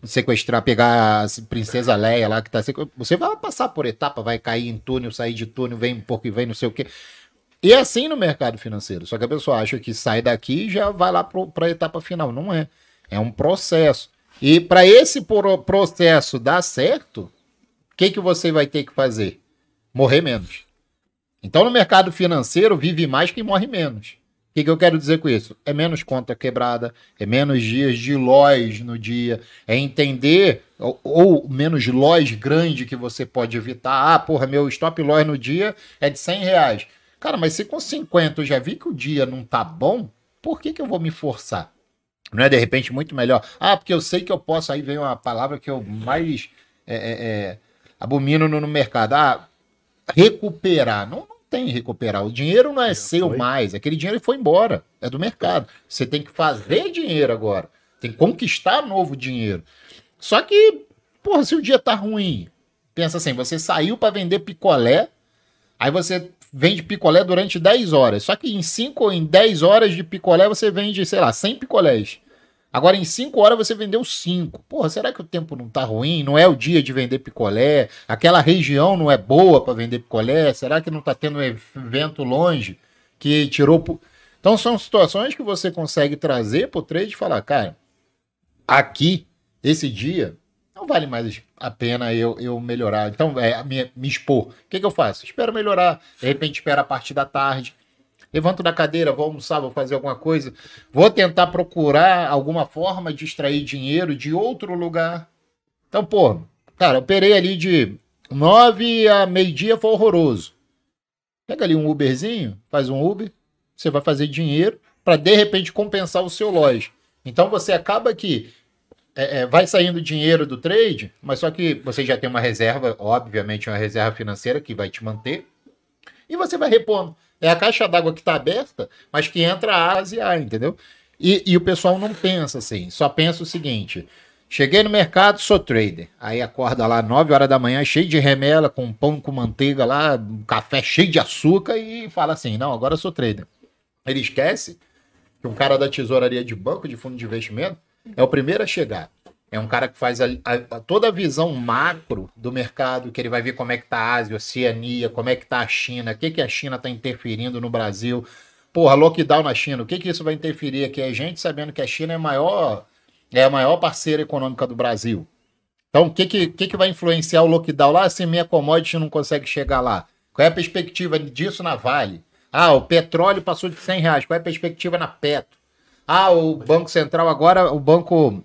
sequestrar, pegar a princesa Leia lá que tá sequ- Você vai passar por etapa, vai cair em túnel, sair de túnel, vem um pouco e vem não sei o quê. E é assim no mercado financeiro. Só que a pessoa acha que sai daqui e já vai lá para a etapa final. Não é. É um processo. E para esse pro- processo dar certo, o que, que você vai ter que fazer? Morrer menos. Então, no mercado financeiro, vive mais quem morre menos. O que, que eu quero dizer com isso? É menos conta quebrada, é menos dias de lojas no dia, é entender, ou, ou menos lojas grande que você pode evitar. Ah, porra, meu stop loss no dia é de 100 reais. Cara, mas se com 50 eu já vi que o dia não tá bom, por que, que eu vou me forçar? Não é de repente muito melhor? Ah, porque eu sei que eu posso. Aí vem uma palavra que eu mais é, é, é, abomino no, no mercado. Ah, recuperar. Não tem recuperar. O dinheiro não é seu foi. mais. Aquele dinheiro foi embora. É do mercado. Você tem que fazer dinheiro agora. Tem que conquistar novo dinheiro. Só que, porra, se o dia tá ruim, pensa assim: você saiu para vender picolé, aí você vende picolé durante 10 horas. Só que em 5 ou em 10 horas de picolé você vende, sei lá, 100 picolés. Agora em 5 horas você vendeu 5. Porra, será que o tempo não tá ruim? Não é o dia de vender picolé? Aquela região não é boa para vender picolé? Será que não tá tendo um evento longe que tirou. Então são situações que você consegue trazer pro trade e falar, cara, aqui, esse dia, não vale mais a pena eu, eu melhorar. Então, é, me, me expor. O que, que eu faço? Espero melhorar. De repente, espero a partir da tarde. Levanto da cadeira, vou almoçar, vou fazer alguma coisa. Vou tentar procurar alguma forma de extrair dinheiro de outro lugar. Então, pô, cara, operei ali de 9 a meio-dia, foi horroroso. Pega ali um Uberzinho, faz um Uber, você vai fazer dinheiro para de repente compensar o seu loja. Então você acaba que é, é, vai saindo dinheiro do trade, mas só que você já tem uma reserva, obviamente uma reserva financeira que vai te manter, e você vai repondo. É a caixa d'água que está aberta, mas que entra ar e ar, entendeu? E, e o pessoal não pensa assim, só pensa o seguinte: cheguei no mercado, sou trader. Aí acorda lá 9 horas da manhã, cheio de remela, com pão com manteiga lá, café cheio de açúcar e fala assim: não, agora eu sou trader. Ele esquece que um cara da tesouraria de banco, de fundo de investimento, é o primeiro a chegar. É um cara que faz a- a- toda a visão macro do mercado, que ele vai ver como é que tá a Ásia, Oceania, como é que tá a China, o que, que a China tá interferindo no Brasil. Porra, lockdown na China, o que, que isso vai interferir aqui? A gente sabendo que a China é a maior, é a maior parceira econômica do Brasil. Então, o que, que, que, que vai influenciar o lockdown lá se minha commodity não consegue chegar lá? Qual é a perspectiva disso na Vale? Ah, o petróleo passou de 100 reais. Qual é a perspectiva na Petro? Ah, o Banco Central agora, o Banco,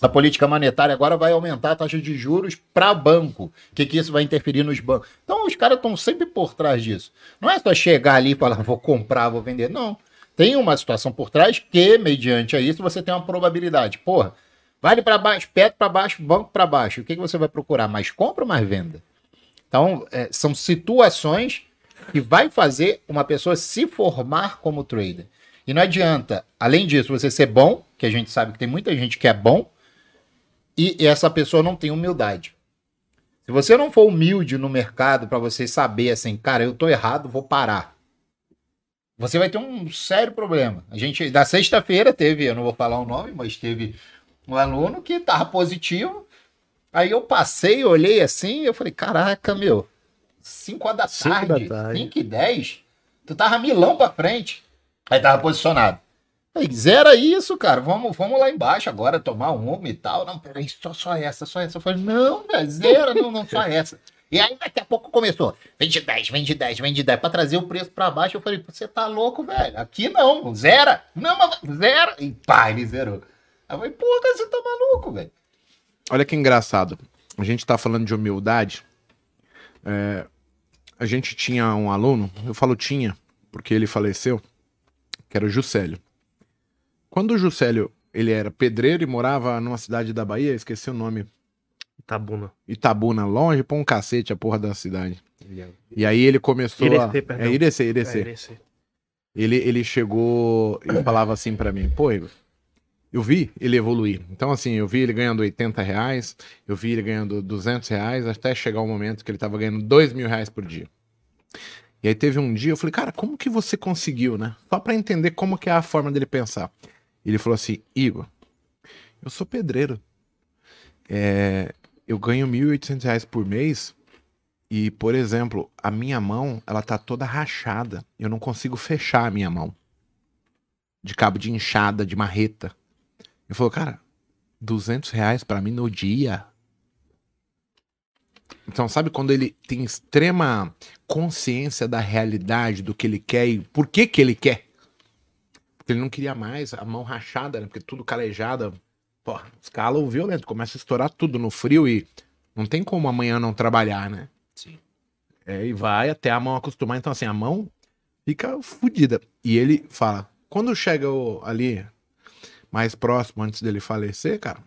a política monetária agora vai aumentar a taxa de juros para banco. O que, que isso vai interferir nos bancos? Então, os caras estão sempre por trás disso. Não é só chegar ali e falar, vou comprar, vou vender. Não. Tem uma situação por trás que, mediante a isso, você tem uma probabilidade. Porra, vale para baixo, Petro para baixo, banco para baixo. O que, que você vai procurar? Mais compra ou mais venda? Então, é, são situações que vai fazer uma pessoa se formar como trader. E não adianta, além disso, você ser bom, que a gente sabe que tem muita gente que é bom, e essa pessoa não tem humildade. Se você não for humilde no mercado para você saber assim, cara, eu tô errado, vou parar. Você vai ter um sério problema. A gente, da sexta-feira, teve, eu não vou falar o nome, mas teve um aluno que tava positivo. Aí eu passei, olhei assim, eu falei, caraca, meu, 5 horas da Cinco da tarde, tarde. 5 e 10, tu tava milão pra frente. Aí tava posicionado. Aí, zera isso, cara. Vamos, vamos lá embaixo agora tomar um uma e tal. Não, peraí, só, só essa, só essa. Eu falei, não, velho, zera, não, não, só essa. E aí daqui a pouco começou. Vende 10, vende 10, vende 10. Pra trazer o preço pra baixo, eu falei, você tá louco, velho. Aqui não, zera. Não, mas zera. E pá, ele zerou. Aí eu falei, porra, você tá maluco, velho. Olha que engraçado. A gente tá falando de humildade. É, a gente tinha um aluno, eu falo tinha, porque ele faleceu, que era o Juscelio. Quando o Juscelio, ele era pedreiro e morava numa cidade da Bahia, esqueci o nome, Itabuna. Itabuna, longe pra um cacete a porra da cidade. E aí ele começou Irecê, a... perdão. É Irecê, É, Irecê. Irecê. Ele, ele chegou e falava assim pra mim, pô, Igor, eu vi ele evoluir. Então, assim, eu vi ele ganhando 80 reais, eu vi ele ganhando 200 reais, até chegar o momento que ele tava ganhando 2 mil reais por dia. E aí teve um dia, eu falei, cara, como que você conseguiu, né? Só para entender como que é a forma dele pensar. Ele falou assim, Igor, eu sou pedreiro. É, eu ganho 1.800 reais por mês e, por exemplo, a minha mão, ela tá toda rachada. Eu não consigo fechar a minha mão. De cabo de inchada, de marreta. Ele falou, cara, 200 reais pra mim no dia. Então, sabe quando ele tem extrema consciência da realidade, do que ele quer e por que que ele quer? Ele não queria mais, a mão rachada, né? Porque tudo calejada. Pô, escala o violento, começa a estourar tudo no frio e não tem como amanhã não trabalhar, né? Sim. É, e vai até a mão acostumar. Então, assim, a mão fica fodida. E ele fala: quando chega o- ali mais próximo, antes dele falecer, cara,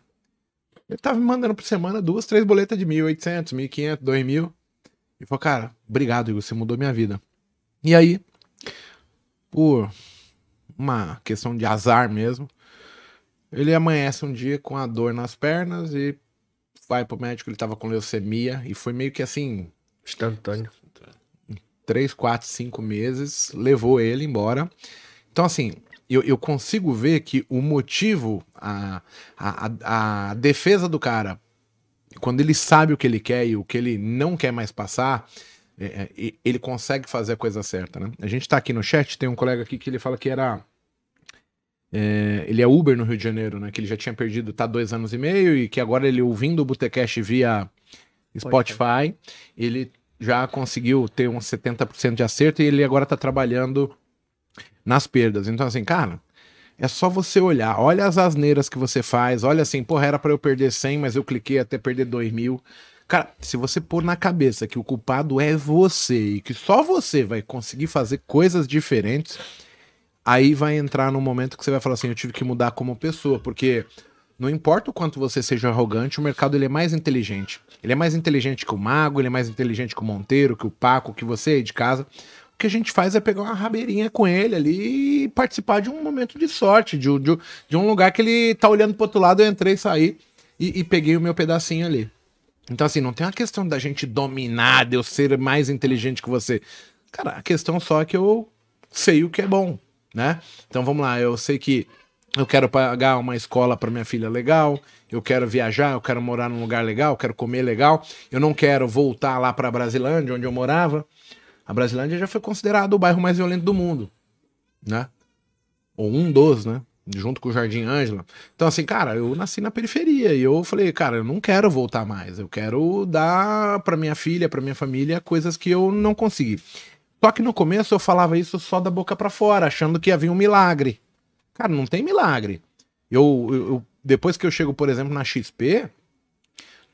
ele tava me mandando por semana duas, três boletas de 1.800, 1.500, 2.000. E falou: cara, obrigado, Igor, você mudou minha vida. E aí, por uma questão de azar mesmo, ele amanhece um dia com a dor nas pernas e vai pro médico, ele tava com leucemia e foi meio que assim, Instantâneo. três, quatro, cinco meses, levou ele embora. Então, assim, eu, eu consigo ver que o motivo, a, a, a, defesa do cara, quando ele sabe o que ele quer e o que ele não quer mais passar, ele consegue fazer a coisa certa, né? A gente tá aqui no chat, tem um colega aqui que ele fala que era. é, ele é Uber no Rio de Janeiro, né? Que ele já tinha perdido, tá dois anos e meio, e que agora ele ouvindo o Botecast via Spotify, ele já conseguiu ter uns 70% de acerto e ele agora tá trabalhando nas perdas. Então, assim, cara, é só você olhar, olha as asneiras que você faz, olha assim, porra, era pra eu perder 100, mas eu cliquei até perder 2 mil. Cara, se você pôr na cabeça que o culpado é você e que só você vai conseguir fazer coisas diferentes, aí vai entrar no momento que você vai falar assim, eu tive que mudar como pessoa, porque não importa o quanto você seja arrogante, o mercado ele é mais inteligente. Ele é mais inteligente que o Mago, ele é mais inteligente que o Monteiro, que o Paco, que você aí de casa. O que a gente faz é pegar uma rabeirinha com ele ali e participar de um momento de sorte, de, de, de um lugar que ele tá olhando pro outro lado, eu entrei, saí e, e peguei o meu pedacinho ali. Então, assim, não tem uma questão da gente dominar, de eu ser mais inteligente que você. Cara, a questão só é que eu sei o que é bom, né? Então vamos lá, eu sei que eu quero pagar uma escola para minha filha legal, eu quero viajar, eu quero morar num lugar legal, eu quero comer legal, eu não quero voltar lá para Brasilândia, onde eu morava. A Brasilândia já foi considerado o bairro mais violento do mundo, né? Ou um dos, né? Junto com o Jardim Ângela. Então, assim, cara, eu nasci na periferia e eu falei, cara, eu não quero voltar mais. Eu quero dar para minha filha, para minha família, coisas que eu não consegui. Só que no começo eu falava isso só da boca para fora, achando que havia um milagre. Cara, não tem milagre. Eu, eu- depois que eu chego, por exemplo, na XP,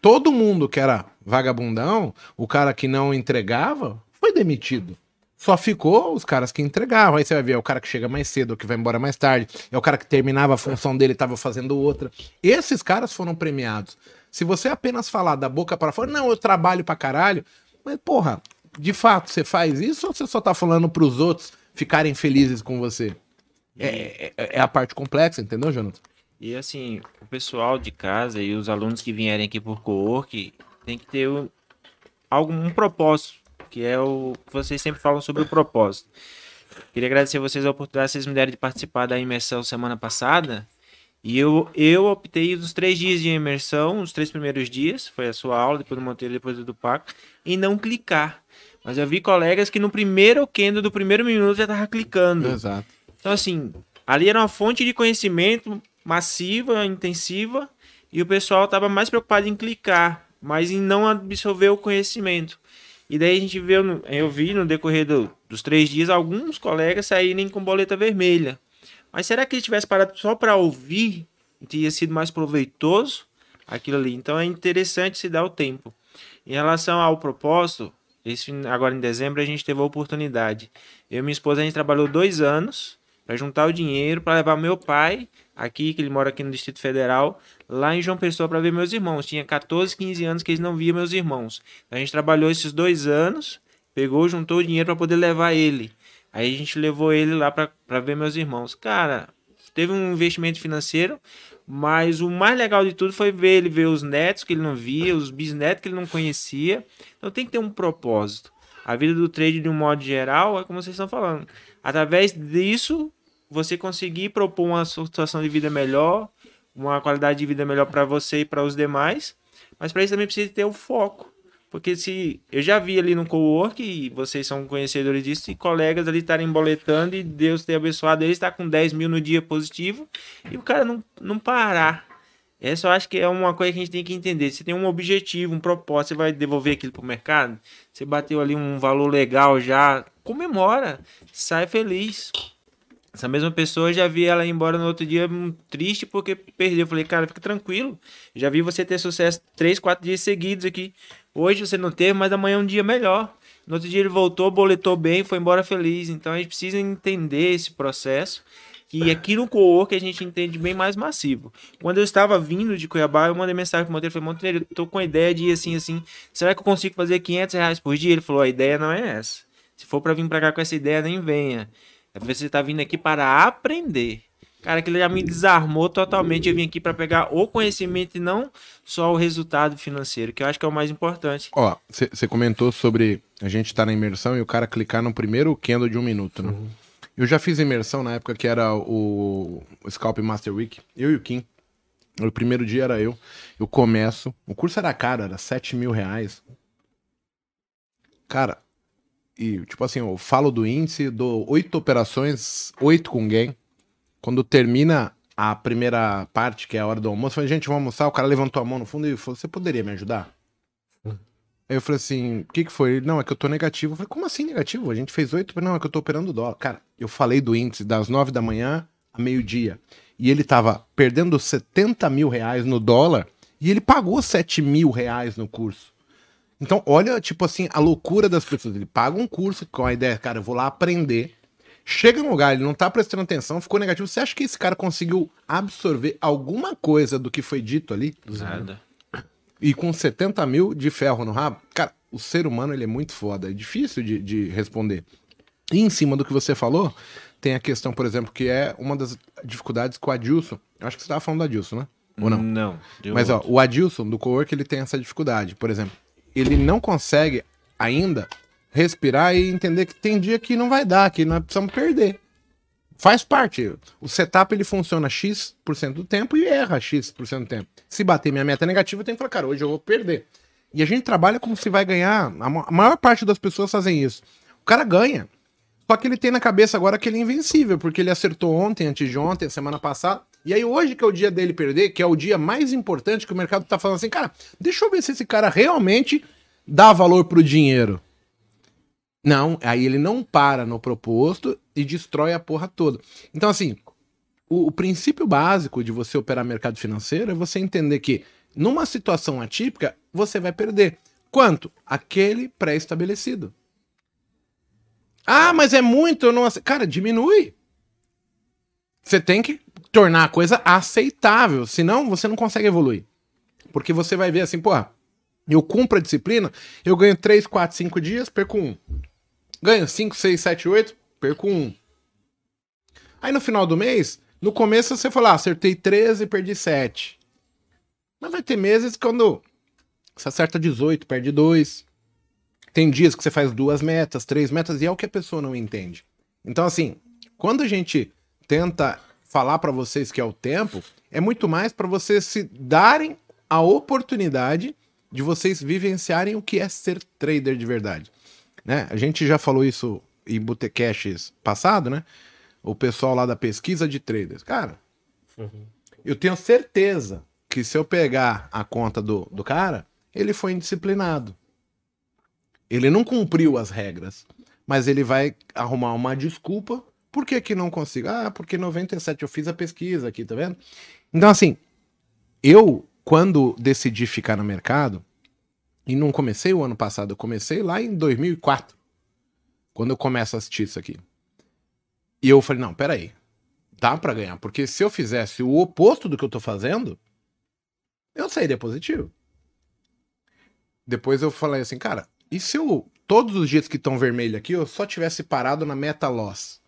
todo mundo que era vagabundão, o cara que não entregava, foi demitido. Só ficou os caras que entregavam. Aí você vai ver, é o cara que chega mais cedo, o que vai embora mais tarde, é o cara que terminava a função dele e estava fazendo outra. Esses caras foram premiados. Se você apenas falar da boca para fora, não, eu trabalho pra caralho, mas porra, de fato você faz isso ou você só tá falando pros outros ficarem felizes com você? É, é- é a parte complexa, entendeu, Jonathan? E assim, o pessoal de casa e os alunos que vierem aqui por co-work tem que ter um, algum um propósito, que é o que vocês sempre falam sobre o propósito. Queria agradecer a vocês a oportunidade que vocês me deram de participar da imersão semana passada. E eu, eu optei nos três dias de imersão, os três primeiros dias, foi a sua aula, depois do Monteiro, depois do Paco, em não clicar. Mas eu vi colegas que no primeiro kendo do primeiro minuto já tava clicando. Exato. Então, assim, ali era uma fonte de conhecimento massiva, intensiva, e o pessoal estava mais preocupado em clicar, mas em não absorver o conhecimento. E daí a gente viu, eu vi no decorrer do- dos três dias alguns colegas saírem com boleta vermelha. Mas será que ele tivesse parado só para ouvir, teria sido mais proveitoso aquilo ali? Então é interessante se dar o tempo. Em relação ao propósito, esse, agora em dezembro a gente teve a oportunidade. Eu e minha esposa a gente trabalhou dois anos para juntar o dinheiro para levar meu pai aqui, que ele mora aqui no Distrito Federal, lá em João Pessoa para ver meus irmãos. Tinha 14, 15 anos que eles não viam meus irmãos. A gente trabalhou esses dois anos, pegou, juntou o dinheiro para poder levar ele. Aí a gente levou ele lá para ver meus irmãos. Cara, teve um investimento financeiro, mas o mais legal de tudo foi ver ele ver os netos que ele não via, os bisnetos que ele não conhecia. Então tem que ter um propósito. A vida do trade, de um modo geral, é como vocês estão falando. Através disso, você conseguir propor uma situação de vida melhor, uma qualidade de vida melhor para você e para os demais. Mas para isso também precisa ter o foco. Porque se eu já vi ali no co-work, e vocês são conhecedores disso, e colegas ali estarem boletando e Deus ter abençoado eles, está com 10 mil no dia positivo, e o cara não, não parar. Essa eu acho que é uma coisa que a gente tem que entender. Você tem um objetivo, um propósito, você vai devolver aquilo para o mercado. Você bateu ali um valor legal já, comemora, sai feliz. Essa mesma pessoa já vi ela ir embora no outro dia hum, triste porque perdeu. Eu falei, cara, fica tranquilo. Já vi você ter sucesso três, quatro dias seguidos aqui. Hoje você não teve, mas amanhã é um dia melhor. No outro dia ele voltou, boletou bem, foi embora feliz. Então a gente precisa entender esse processo. E aqui no co-work a gente entende bem mais massivo. Quando eu estava vindo de Cuiabá, eu mandei mensagem pro Monteiro. Falei, Monteiro, eu tô com a ideia de ir assim, assim. Será que eu consigo fazer 500 reais por dia? Ele falou, a ideia não é essa. Se for para vir para cá com essa ideia, nem venha. É você tá vindo aqui para aprender. Cara, aquilo já me desarmou totalmente. Eu vim aqui para pegar o conhecimento e não só o resultado financeiro, que eu acho que é o mais importante. Ó, você comentou sobre a gente estar tá na imersão e o cara clicar no primeiro candle de um minuto, né? Uhum. Eu já fiz imersão na época que era o, o Scalp Master Week, eu e o Kim. O primeiro dia era eu. Eu começo. O curso era caro, era 7 mil reais. Cara, e tipo assim, eu falo do índice, dou oito operações, oito com gain. Quando termina a primeira parte, que é a hora do almoço, eu falei, gente, vamos almoçar. O cara levantou a mão no fundo e falou: Você poderia me ajudar? Aí eu falei assim: O que, que foi? Não, é que eu tô negativo. Eu falei: Como assim negativo? A gente fez oito. Não, é que eu tô operando dólar. Cara, eu falei do índice das nove da manhã a meio-dia. E ele tava perdendo 70 mil reais no dólar e ele pagou 7 mil reais no curso. Então, olha, tipo assim, a loucura das pessoas. Ele paga um curso com a ideia, cara, eu vou lá aprender. Chega no lugar, ele não tá prestando atenção, ficou negativo. Você acha que esse cara conseguiu absorver alguma coisa do que foi dito ali? Nada. E com 70 mil de ferro no rabo? Cara, o ser humano ele é muito foda, é difícil de, de responder. E em cima do que você falou, tem a questão, por exemplo, que é uma das dificuldades com o Adilson. Acho que você estava falando do Adilson, né? Ou não? Não. Mas ó, o Adilson do Cowork ele tem essa dificuldade. Por exemplo, ele não consegue ainda respirar e entender que tem dia que não vai dar, que nós precisamos perder. Faz parte. O setup ele funciona X% do tempo e erra X% do tempo. Se bater minha meta negativa, eu tenho que falar, cara, hoje eu vou perder. E a gente trabalha como se vai ganhar. A maior parte das pessoas fazem isso. O cara ganha. Só que ele tem na cabeça agora que ele é invencível, porque ele acertou ontem, antes de ontem, semana passada. E aí hoje que é o dia dele perder, que é o dia mais importante que o mercado tá falando assim, cara, deixa eu ver se esse cara realmente dá valor pro dinheiro. Não, aí ele não para no proposto e destrói a porra toda. Então assim, o, o princípio básico de você operar mercado financeiro é você entender que numa situação atípica você vai perder. Quanto? Aquele pré-estabelecido. Ah, mas é muito, eu não Cara, diminui. Você tem que tornar a coisa aceitável, senão você não consegue evoluir. Porque você vai ver assim, pô, eu cumpro a disciplina, eu ganho 3, 4, 5 dias, perco um. Ganho 5, 6, 7, 8, perco um. Aí no final do mês, no começo você fala, ah, acertei 13 e perdi 7. Mas vai ter meses quando você acerta 18, perde 2. Tem dias que você faz duas metas, três metas, e é o que a pessoa não entende. Então, assim, quando a gente tenta falar para vocês que é o tempo, é muito mais para vocês se darem a oportunidade de vocês vivenciarem o que é ser trader de verdade. Né? A gente já falou isso em Botecaches passado, né? O pessoal lá da pesquisa de traders. Cara, uhum. eu tenho certeza que se eu pegar a conta do, do cara, ele foi indisciplinado. Ele não cumpriu as regras, mas ele vai arrumar uma desculpa por que, que não consigo? Ah, porque 97 eu fiz a pesquisa aqui, tá vendo? Então, assim, eu, quando decidi ficar no mercado, e não comecei o ano passado, eu comecei lá em 2004, quando eu começo a assistir isso aqui. E eu falei, não, peraí, dá para ganhar, porque se eu fizesse o oposto do que eu tô fazendo, eu sairia positivo. Depois eu falei assim, cara, e se eu, todos os dias que estão vermelho aqui, eu só tivesse parado na meta loss?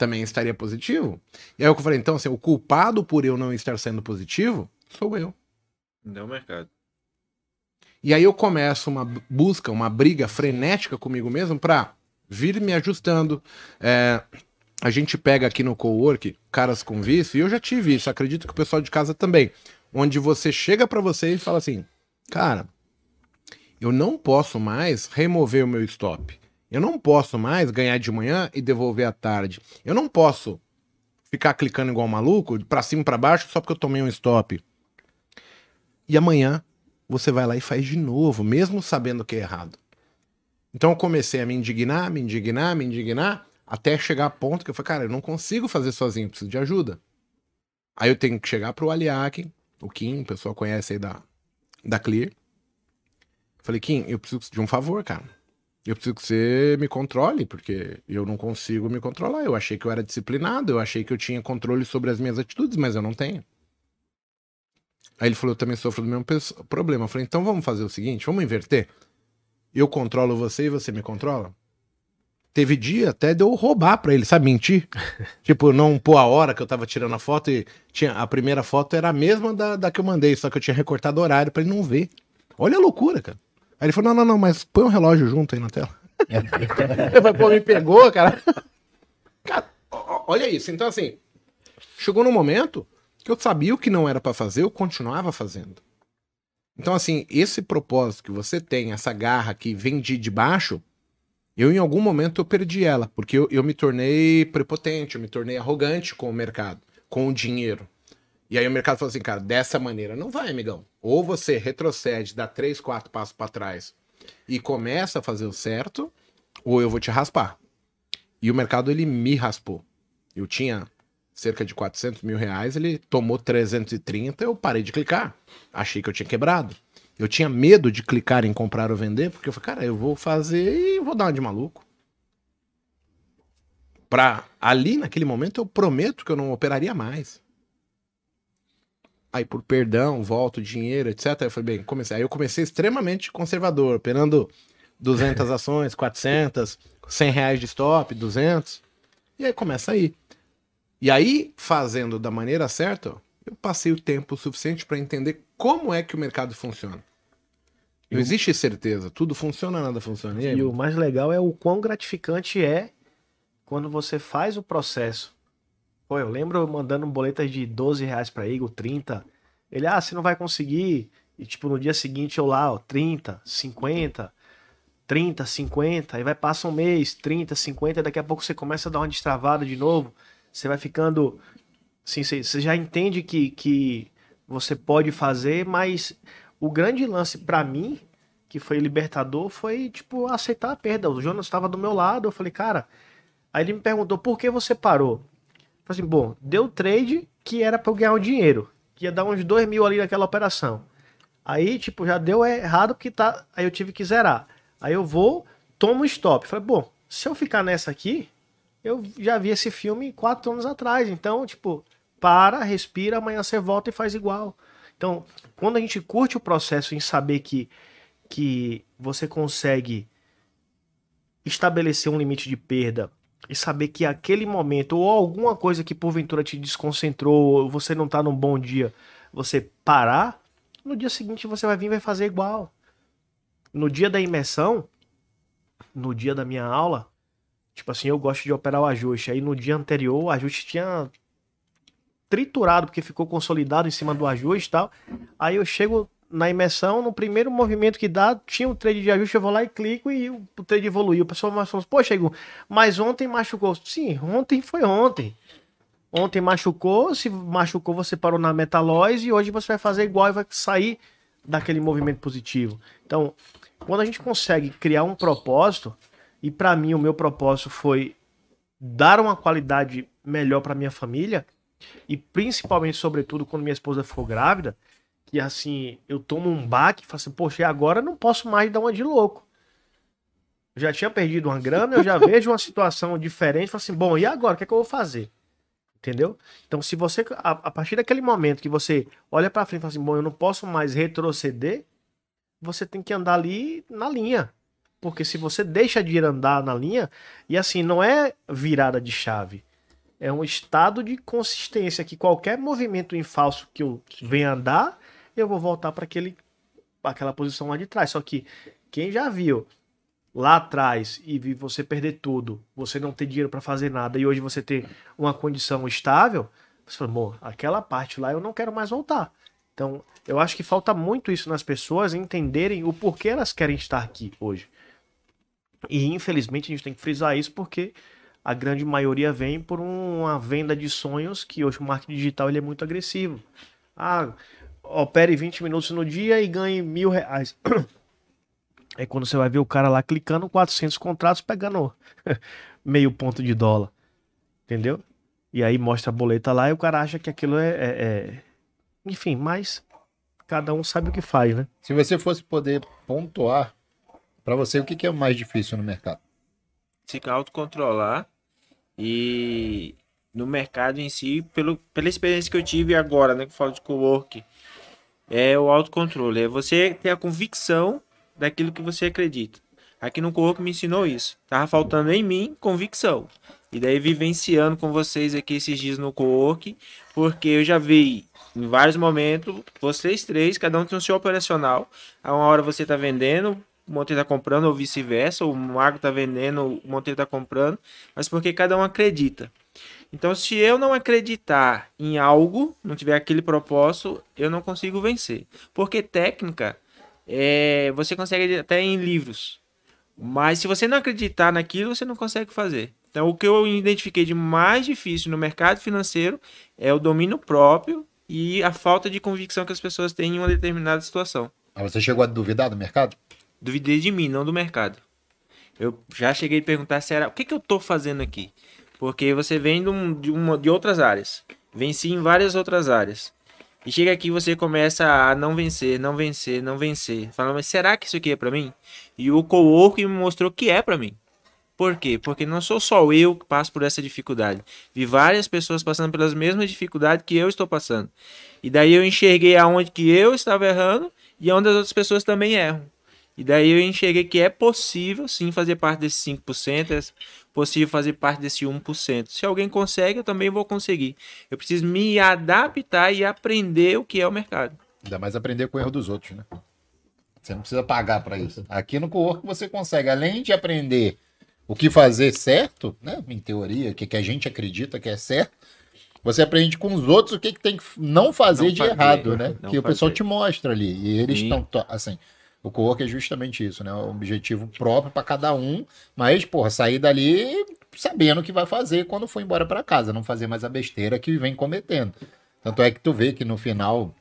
Também estaria positivo. E aí eu falei, então, assim, o culpado por eu não estar sendo positivo sou eu. Não é o mercado. E aí eu começo uma busca, uma briga frenética comigo mesmo pra vir me ajustando. É, a gente pega aqui no cowork caras com vício, e eu já tive isso, acredito que o pessoal de casa também, onde você chega pra você e fala assim, cara, eu não posso mais remover o meu stop. Eu não posso mais ganhar de manhã e devolver à tarde. Eu não posso ficar clicando igual um maluco, pra cima e pra baixo, só porque eu tomei um stop. E amanhã você vai lá e faz de novo, mesmo sabendo que é errado. Então eu comecei a me indignar, me indignar, me indignar, até chegar a ponto que eu falei, cara, eu não consigo fazer sozinho, preciso de ajuda. Aí eu tenho que chegar pro Aliak, o Kim, o pessoal conhece aí da, da Clear. Falei, Kim, eu preciso de um favor, cara. Eu preciso que você me controle, porque eu não consigo me controlar. Eu achei que eu era disciplinado, eu achei que eu tinha controle sobre as minhas atitudes, mas eu não tenho. Aí ele falou, eu também sofro do mesmo problema. Eu falei, então vamos fazer o seguinte, vamos inverter. Eu controlo você e você me controla? Teve dia até de eu roubar pra ele, sabe, mentir. tipo, não pôr a hora que eu tava tirando a foto e tinha, a primeira foto era a mesma da, da que eu mandei, só que eu tinha recortado o horário pra ele não ver. Olha a loucura, cara. Aí ele falou, não, não, não, mas põe um relógio junto aí na tela. eu falei, pô, me pegou, cara. Cara, olha isso. Então, assim, chegou num momento que eu sabia o que não era para fazer, eu continuava fazendo. Então, assim, esse propósito que você tem, essa garra que vem de, de baixo, eu em algum momento eu perdi ela, porque eu, eu me tornei prepotente, eu me tornei arrogante com o mercado, com o dinheiro. E aí o mercado falou assim, cara, dessa maneira não vai, amigão. Ou você retrocede, dá três, quatro passos para trás e começa a fazer o certo, ou eu vou te raspar. E o mercado ele me raspou. Eu tinha cerca de 400 mil reais, ele tomou 330, eu parei de clicar. Achei que eu tinha quebrado. Eu tinha medo de clicar em comprar ou vender, porque eu falei, cara, eu vou fazer e vou dar uma de maluco. Pra ali, naquele momento, eu prometo que eu não operaria mais. Aí, por perdão, volto dinheiro, etc. Eu falei, bem, comecei. Aí eu comecei extremamente conservador, operando 200 ações, 400, 100 reais de stop, 200. E aí começa aí. E aí, fazendo da maneira certa, eu passei o tempo suficiente para entender como é que o mercado funciona. Não eu... existe certeza, tudo funciona, nada funciona. E, aí, e o mais legal é o quão gratificante é quando você faz o processo. Pô, eu lembro mandando boletas de 12 reais para Igor, 30. Ele, ah, você não vai conseguir. E tipo, no dia seguinte eu lá, ó, 30, 50, 30, 50. Aí vai passar um mês, 30, 50. Daqui a pouco você começa a dar uma destravada de novo você vai ficando. Você, você já entende que, que você pode fazer, mas o grande lance para mim, que foi libertador, foi, tipo, aceitar a perda. O Jonas estava do meu lado, eu falei, cara. Aí ele me perguntou por que você parou. Falei assim, bom, deu trade que era para eu ganhar o um dinheiro. Que ia dar uns 2 mil ali naquela operação. Aí, tipo, já deu errado porque tá. Aí eu tive que zerar. Aí eu vou, tomo um stop. Falei, bom, se eu ficar nessa aqui, eu já vi esse filme quatro anos atrás. Então, tipo, para, respira, amanhã você volta e faz igual. Então, quando a gente curte o processo em saber que, que você consegue estabelecer um limite de perda e saber que aquele momento ou alguma coisa que porventura te desconcentrou, ou você não tá num bom dia, você parar, no dia seguinte você vai vir e vai fazer igual. No dia da imersão, no dia da minha aula, Tipo assim, eu gosto de operar o ajuste. Aí no dia anterior, o ajuste tinha triturado, porque ficou consolidado em cima do ajuste e tal. Aí eu chego na imersão, no primeiro movimento que dá, tinha um trade de ajuste, eu vou lá e clico e o trade evoluiu. O pessoal mais falou, pô, chegou, mas ontem machucou. Sim, ontem foi ontem. Ontem machucou, se machucou, você parou na metalóise e hoje você vai fazer igual e vai sair daquele movimento positivo. Então, quando a gente consegue criar um propósito, e para mim o meu propósito foi dar uma qualidade melhor para minha família e principalmente, sobretudo, quando minha esposa ficou grávida, que assim, eu tomo um baque e falo assim, poxa, agora eu não posso mais dar uma de louco. Eu já tinha perdido uma grana, eu já vejo uma situação diferente, falo assim, bom, e agora? O que é que eu vou fazer? Entendeu? Então, se você, a, a partir daquele momento que você olha para frente e fala assim, bom, eu não posso mais retroceder, você tem que andar ali na linha. Porque se você deixa de andar na linha, e assim, não é virada de chave. É um estado de consistência que qualquer movimento em falso que eu venha andar, eu vou voltar para aquele aquela posição lá de trás. Só que quem já viu lá atrás e você perder tudo, você não ter dinheiro para fazer nada e hoje você ter uma condição estável, você fala, aquela parte lá eu não quero mais voltar. Então, eu acho que falta muito isso nas pessoas entenderem o porquê elas querem estar aqui hoje. E infelizmente a gente tem que frisar isso porque a grande maioria vem por uma venda de sonhos que hoje o marketing digital ele é muito agressivo. Ah, opere 20 minutos no dia e ganhe mil reais. É quando você vai ver o cara lá clicando 400 contratos pegando meio ponto de dólar. Entendeu? E aí mostra a boleta lá e o cara acha que aquilo é, é, é... Enfim, mas cada um sabe o que faz, né? Se você fosse poder pontuar, para você, o que, que é o mais difícil no mercado? Se autocontrolar e no mercado em si, pelo, pela experiência que eu tive agora, né, que eu falo de co-work, é o autocontrole. É você ter a convicção daquilo que você acredita. Aqui no co me ensinou isso. Tava faltando em mim convicção. E daí vivenciando com vocês aqui esses dias no co-work, porque eu já vi em vários momentos, vocês três, cada um tem um seu operacional. A uma hora você tá vendendo, o Monteiro tá comprando, ou vice-versa, o Mago tá vendendo, o Monteiro tá comprando, mas porque cada um acredita. Então, se eu não acreditar em algo, não tiver aquele propósito, eu não consigo vencer. Porque técnica, é, você consegue até em livros. Mas se você não acreditar naquilo, você não consegue fazer. Então, o que eu identifiquei de mais difícil no mercado financeiro é o domínio próprio e a falta de convicção que as pessoas têm em uma determinada situação. Mas você chegou a duvidar do mercado? Duvidei de mim, não do mercado. Eu já cheguei a perguntar se era o que, que eu estou fazendo aqui. Porque você vem de, um, de, uma, de outras áreas. Venci em várias outras áreas. E chega aqui você começa a não vencer, não vencer, não vencer. Fala, mas será que isso aqui é para mim? E o coworking me mostrou que é para mim. Por quê? Porque não sou só eu que passo por essa dificuldade. Vi várias pessoas passando pelas mesmas dificuldades que eu estou passando. E daí eu enxerguei aonde que eu estava errando e onde as outras pessoas também erram. E daí eu enxerguei que é possível sim fazer parte desses 5%, é possível fazer parte desse 1%. Se alguém consegue, eu também vou conseguir. Eu preciso me adaptar e aprender o que é o mercado. Ainda mais aprender com o erro dos outros, né? Você não precisa pagar para isso. Aqui no Cowork você consegue, além de aprender o que fazer certo, né? Em teoria, o que, que a gente acredita que é certo, você aprende com os outros o que, que tem que não fazer não de fazer, errado, né? Que fazer. o pessoal te mostra ali. E eles estão, assim, o co-work é justamente isso, né? Um objetivo próprio para cada um, mas, porra, sair dali sabendo o que vai fazer quando for embora para casa, não fazer mais a besteira que vem cometendo. Tanto é que tu vê que no final,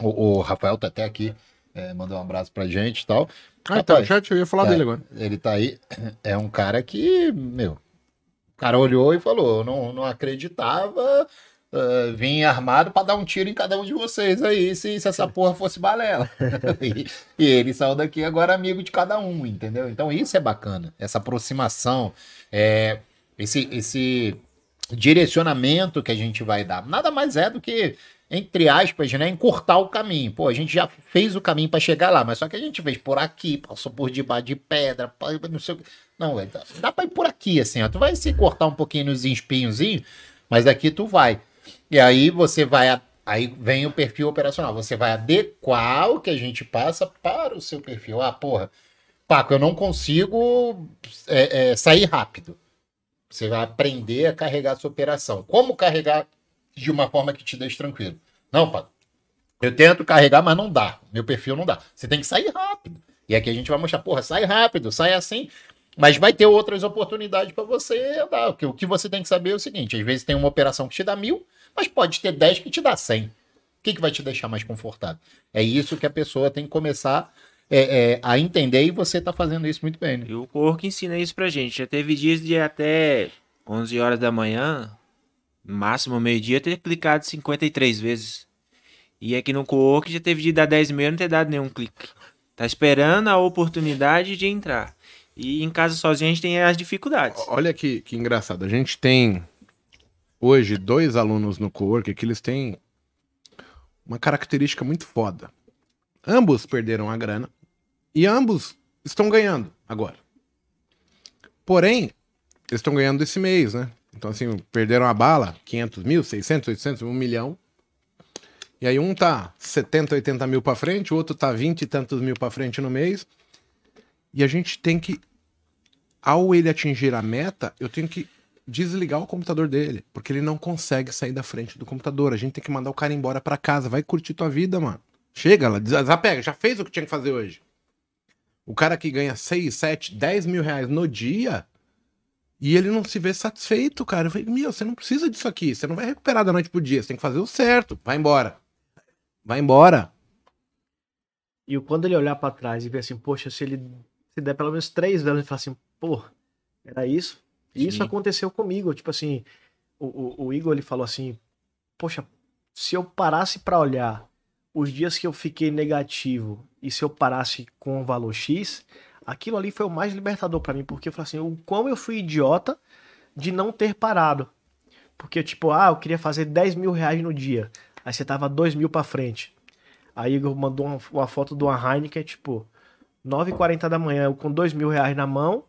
o, o Rafael tá até aqui, é, mandou um abraço pra gente e tal. Ah, tá, já eu ia falar tá, dele agora. Ele tá aí, é um cara que, meu, o cara olhou e falou, não, não acreditava, Uh, vim armado para dar um tiro em cada um de vocês aí, se, se essa porra fosse balela. e, e, ele saiu daqui agora amigo de cada um, entendeu? Então isso é bacana, essa aproximação, é, esse, esse direcionamento que a gente vai dar. Nada mais é do que, entre aspas, né, encurtar o caminho. Pô, a gente já fez o caminho para chegar lá, mas só que a gente fez por aqui, passou por debaixo de pedra, não sei o que. Não, dá, dá para ir por aqui, assim, ó. Tu vai se cortar um pouquinho nos espinhos, mas daqui tu vai. E aí você vai. Aí vem o perfil operacional. Você vai adequar o que a gente passa para o seu perfil. Ah, porra, Paco, eu não consigo é, é, sair rápido. Você vai aprender a carregar a sua operação. Como carregar de uma forma que te deixe tranquilo? Não, Paco. Eu tento carregar, mas não dá. Meu perfil não dá. Você tem que sair rápido. E aqui a gente vai mostrar, porra, sai rápido, sai assim. Mas vai ter outras oportunidades para você andar. O que você tem que saber é o seguinte: às vezes tem uma operação que te dá mil, mas pode ter 10 que te dá 100. O que, que vai te deixar mais confortável? É isso que a pessoa tem que começar é, é, a entender e você está fazendo isso muito bem. Né? E o Cork ensina isso pra gente. Já teve dias de até 11 horas da manhã, máximo meio-dia, ter clicado 53 vezes. E aqui no Cowork já teve de dar 10 meses e não ter dado nenhum clique. Tá esperando a oportunidade de entrar. E em casa sozinho a gente tem as dificuldades. Olha que, que engraçado. A gente tem hoje dois alunos no cowork que eles têm uma característica muito foda. Ambos perderam a grana e ambos estão ganhando agora. Porém, eles estão ganhando esse mês, né? Então, assim, perderam a bala, 500 mil, 600, 800, 1 milhão. E aí um tá 70, 80 mil pra frente, o outro tá 20 e tantos mil pra frente no mês. E a gente tem que, ao ele atingir a meta, eu tenho que desligar o computador dele, porque ele não consegue sair da frente do computador. A gente tem que mandar o cara embora pra casa. Vai curtir tua vida, mano. Chega lá, desapega, já fez o que tinha que fazer hoje. O cara que ganha 6, 7, 10 mil reais no dia e ele não se vê satisfeito, cara. Eu falei, meu, você não precisa disso aqui. Você não vai recuperar da noite pro dia. Você tem que fazer o certo. Vai embora. Vai embora. E quando ele olhar pra trás e ver assim, poxa, se ele se der pelo menos três vezes, ele fala assim, pô, era isso? E isso aconteceu comigo. Tipo assim, o, o, o Igor ele falou assim, poxa, se eu parasse pra olhar os dias que eu fiquei negativo e se eu parasse com o valor X, aquilo ali foi o mais libertador pra mim, porque eu falei assim, o quão eu fui idiota de não ter parado. Porque, tipo, ah, eu queria fazer 10 mil reais no dia. Aí você tava 2 mil pra frente. Aí Igor mandou uma, uma foto de uma Heineken, tipo, 9h40 da manhã, eu com 2 mil reais na mão.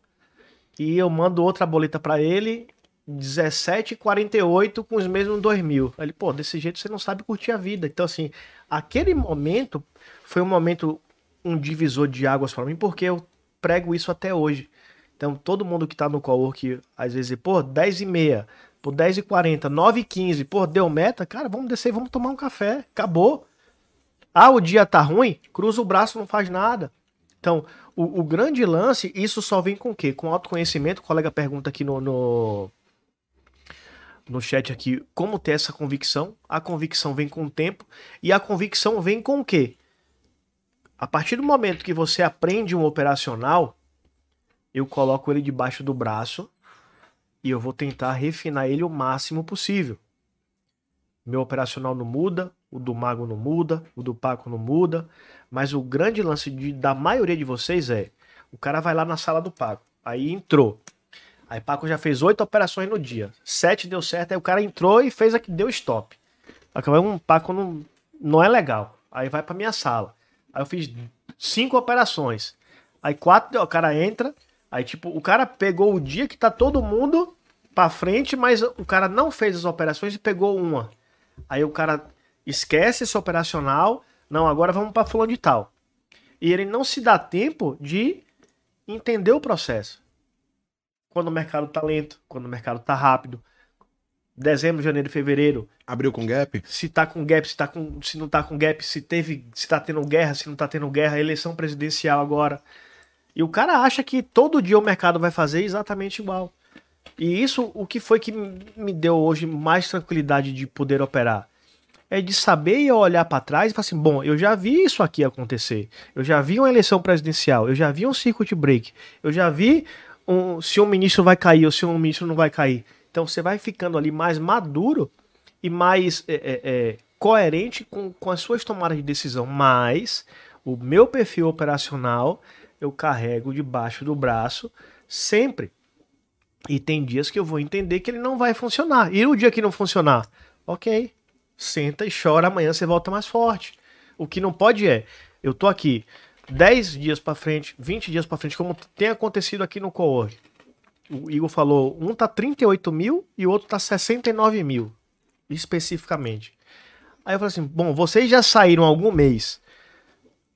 E eu mando outra boleta pra ele, 17h48 com os mesmos 2 mil. Ele, pô, desse jeito você não sabe curtir a vida. Então, assim, aquele momento foi um momento, um divisor de águas pra mim, porque eu prego isso até hoje. Então, todo mundo que tá no cowork, às vezes, pô, 10 e meia, pô, 10 e 40, 9 e 15, pô, deu meta, cara, vamos descer, vamos tomar um café, acabou. Ah, o dia tá ruim, cruza o braço, não faz nada. Então, o, o grande lance, isso só vem com o quê? Com autoconhecimento, o colega pergunta aqui no, no, no chat aqui, como ter essa convicção? A convicção vem com o tempo, e a convicção vem com o quê? A partir do momento que você aprende um operacional, eu coloco ele debaixo do braço e eu vou tentar refinar ele o máximo possível. Meu operacional não muda, o do Mago não muda, o do Paco não muda, mas o grande lance de- da maioria de vocês é: o cara vai lá na sala do Paco, aí entrou. Aí Paco já fez oito operações no dia, sete deu certo, aí o cara entrou e fez a que deu stop. Acabou um Paco não, não é legal. Aí vai pra minha sala. Aí eu fiz cinco operações. Aí quatro, o cara entra. Aí, tipo, o cara pegou o dia que tá todo mundo pra frente, mas o cara não fez as operações e pegou uma. Aí o cara esquece esse operacional. Não, agora vamos pra fulano de tal. E ele não se dá tempo de entender o processo. Quando o mercado tá lento, quando o mercado tá rápido. Dezembro, janeiro, fevereiro, Abriu com gap? se tá com gap, se, tá com, se não tá com gap, se teve, se tá tendo guerra, se não tá tendo guerra, eleição presidencial agora. E o cara acha que todo dia o mercado vai fazer exatamente igual. E isso, o que foi que me deu hoje mais tranquilidade de poder operar? É de saber olhar para trás e falar assim: bom, eu já vi isso aqui acontecer. Eu já vi uma eleição presidencial, eu já vi um circuit break, eu já vi um, se um ministro vai cair ou se um ministro não vai cair. Então você vai ficando ali mais maduro e mais é, é, é, coerente com, com as suas tomadas de decisão. Mas o meu perfil operacional eu carrego debaixo do braço sempre. E tem dias que eu vou entender que ele não vai funcionar. E o dia que não funcionar, ok, senta e chora, amanhã você volta mais forte. O que não pode é, eu tô aqui 10 dias pra frente, 20 dias pra frente, como tem acontecido aqui no Cowork. O Igor falou, um tá 38 mil e o outro tá 69 mil, especificamente. Aí eu falei assim, bom, vocês já saíram algum mês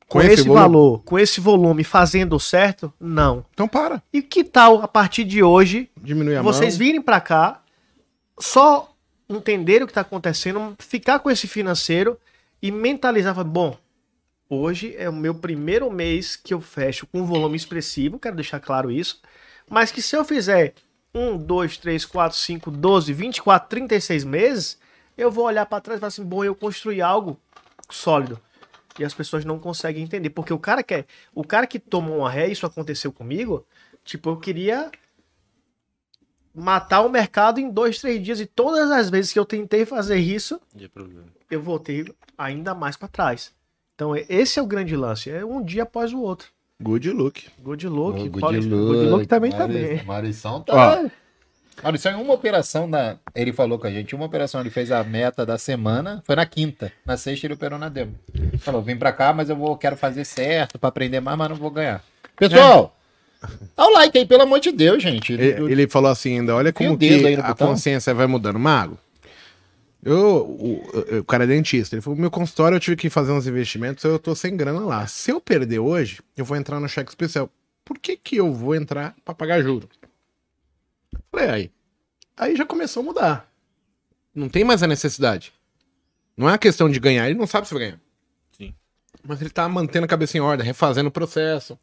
com, Com esse, volume? valor, com esse volume, fazendo certo? Não. Então para. E que tal, a partir de hoje, Diminui a vocês mão. virem pra cá, só entender o que tá acontecendo, ficar com esse financeiro e mentalizar, bom, hoje é o meu primeiro mês que eu fecho com um volume expressivo, quero deixar claro isso, mas que se eu fizer 1, 2, 3, 4, 5, 12, 24, 36 meses, eu vou olhar pra trás e falar assim, bom, eu construí algo sólido. E as pessoas não conseguem entender, porque o cara quer, o cara que toma uma ré, isso aconteceu comigo, tipo, eu queria matar o mercado em dois, três dias. E todas as vezes que eu tentei fazer isso, eu voltei ainda mais pra trás. Então, e- esse é o grande lance. É um dia após o outro. Good look. Good look. Ô, Good, good look também tá Mari- bem. Marição tá. Marição, em uma operação, na... ele falou com a gente, uma operação ele fez a meta da semana, foi na quinta. Na sexta ele operou na demo. Falou, vim pra cá, mas eu vou, quero fazer certo pra aprender mais, mas não vou ganhar. Pessoal, Dá o like aí, pelo amor de Deus, gente. Ele, ele falou assim ainda, olha como que a botão. consciência vai mudando. Mago, eu, o, o- o cara é dentista, ele falou, meu consultório eu tive que fazer uns investimentos, eu tô sem grana lá. Se eu perder hoje, eu vou entrar no cheque especial. Por que que eu vou entrar pra pagar juro? Falei, aí. Aí já começou a mudar. Não tem mais a necessidade. Não é a questão de ganhar, ele não sabe se vai ganhar. Sim. Mas ele tá mantendo a cabeça em ordem, refazendo o processo.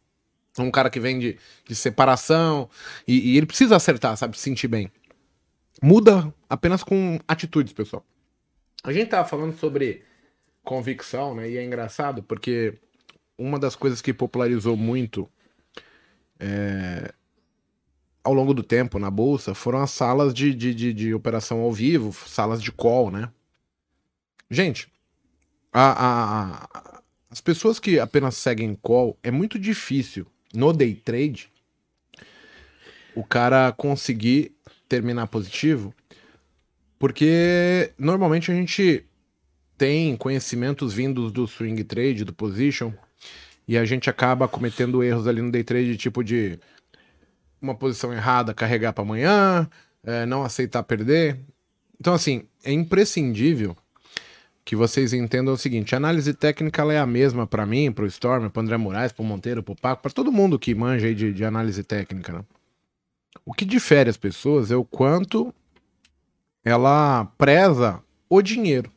Um cara que vem de, de separação. E, e ele precisa acertar, sabe? Se sentir bem. Muda apenas com atitudes, pessoal. A gente tava falando sobre convicção, né? E é engraçado porque uma das coisas que popularizou muito é, ao longo do tempo na bolsa foram as salas de, de, de, de operação ao vivo, salas de call, né? Gente, a, a- a- as pessoas que apenas seguem call é muito difícil no day trade o cara conseguir terminar positivo, porque normalmente a gente tem conhecimentos vindos do swing trade, do position, e a gente acaba cometendo erros ali no day trade, tipo de uma posição errada, carregar para amanhã, é, não aceitar perder. Então, assim, é imprescindível que vocês entendam o seguinte: a análise técnica é a mesma para mim, para o Storm, para André Moraes, para o Monteiro, para o Paco, para todo mundo que manja aí de, de análise técnica. né? O que difere as pessoas é o quanto ela preza o dinheiro.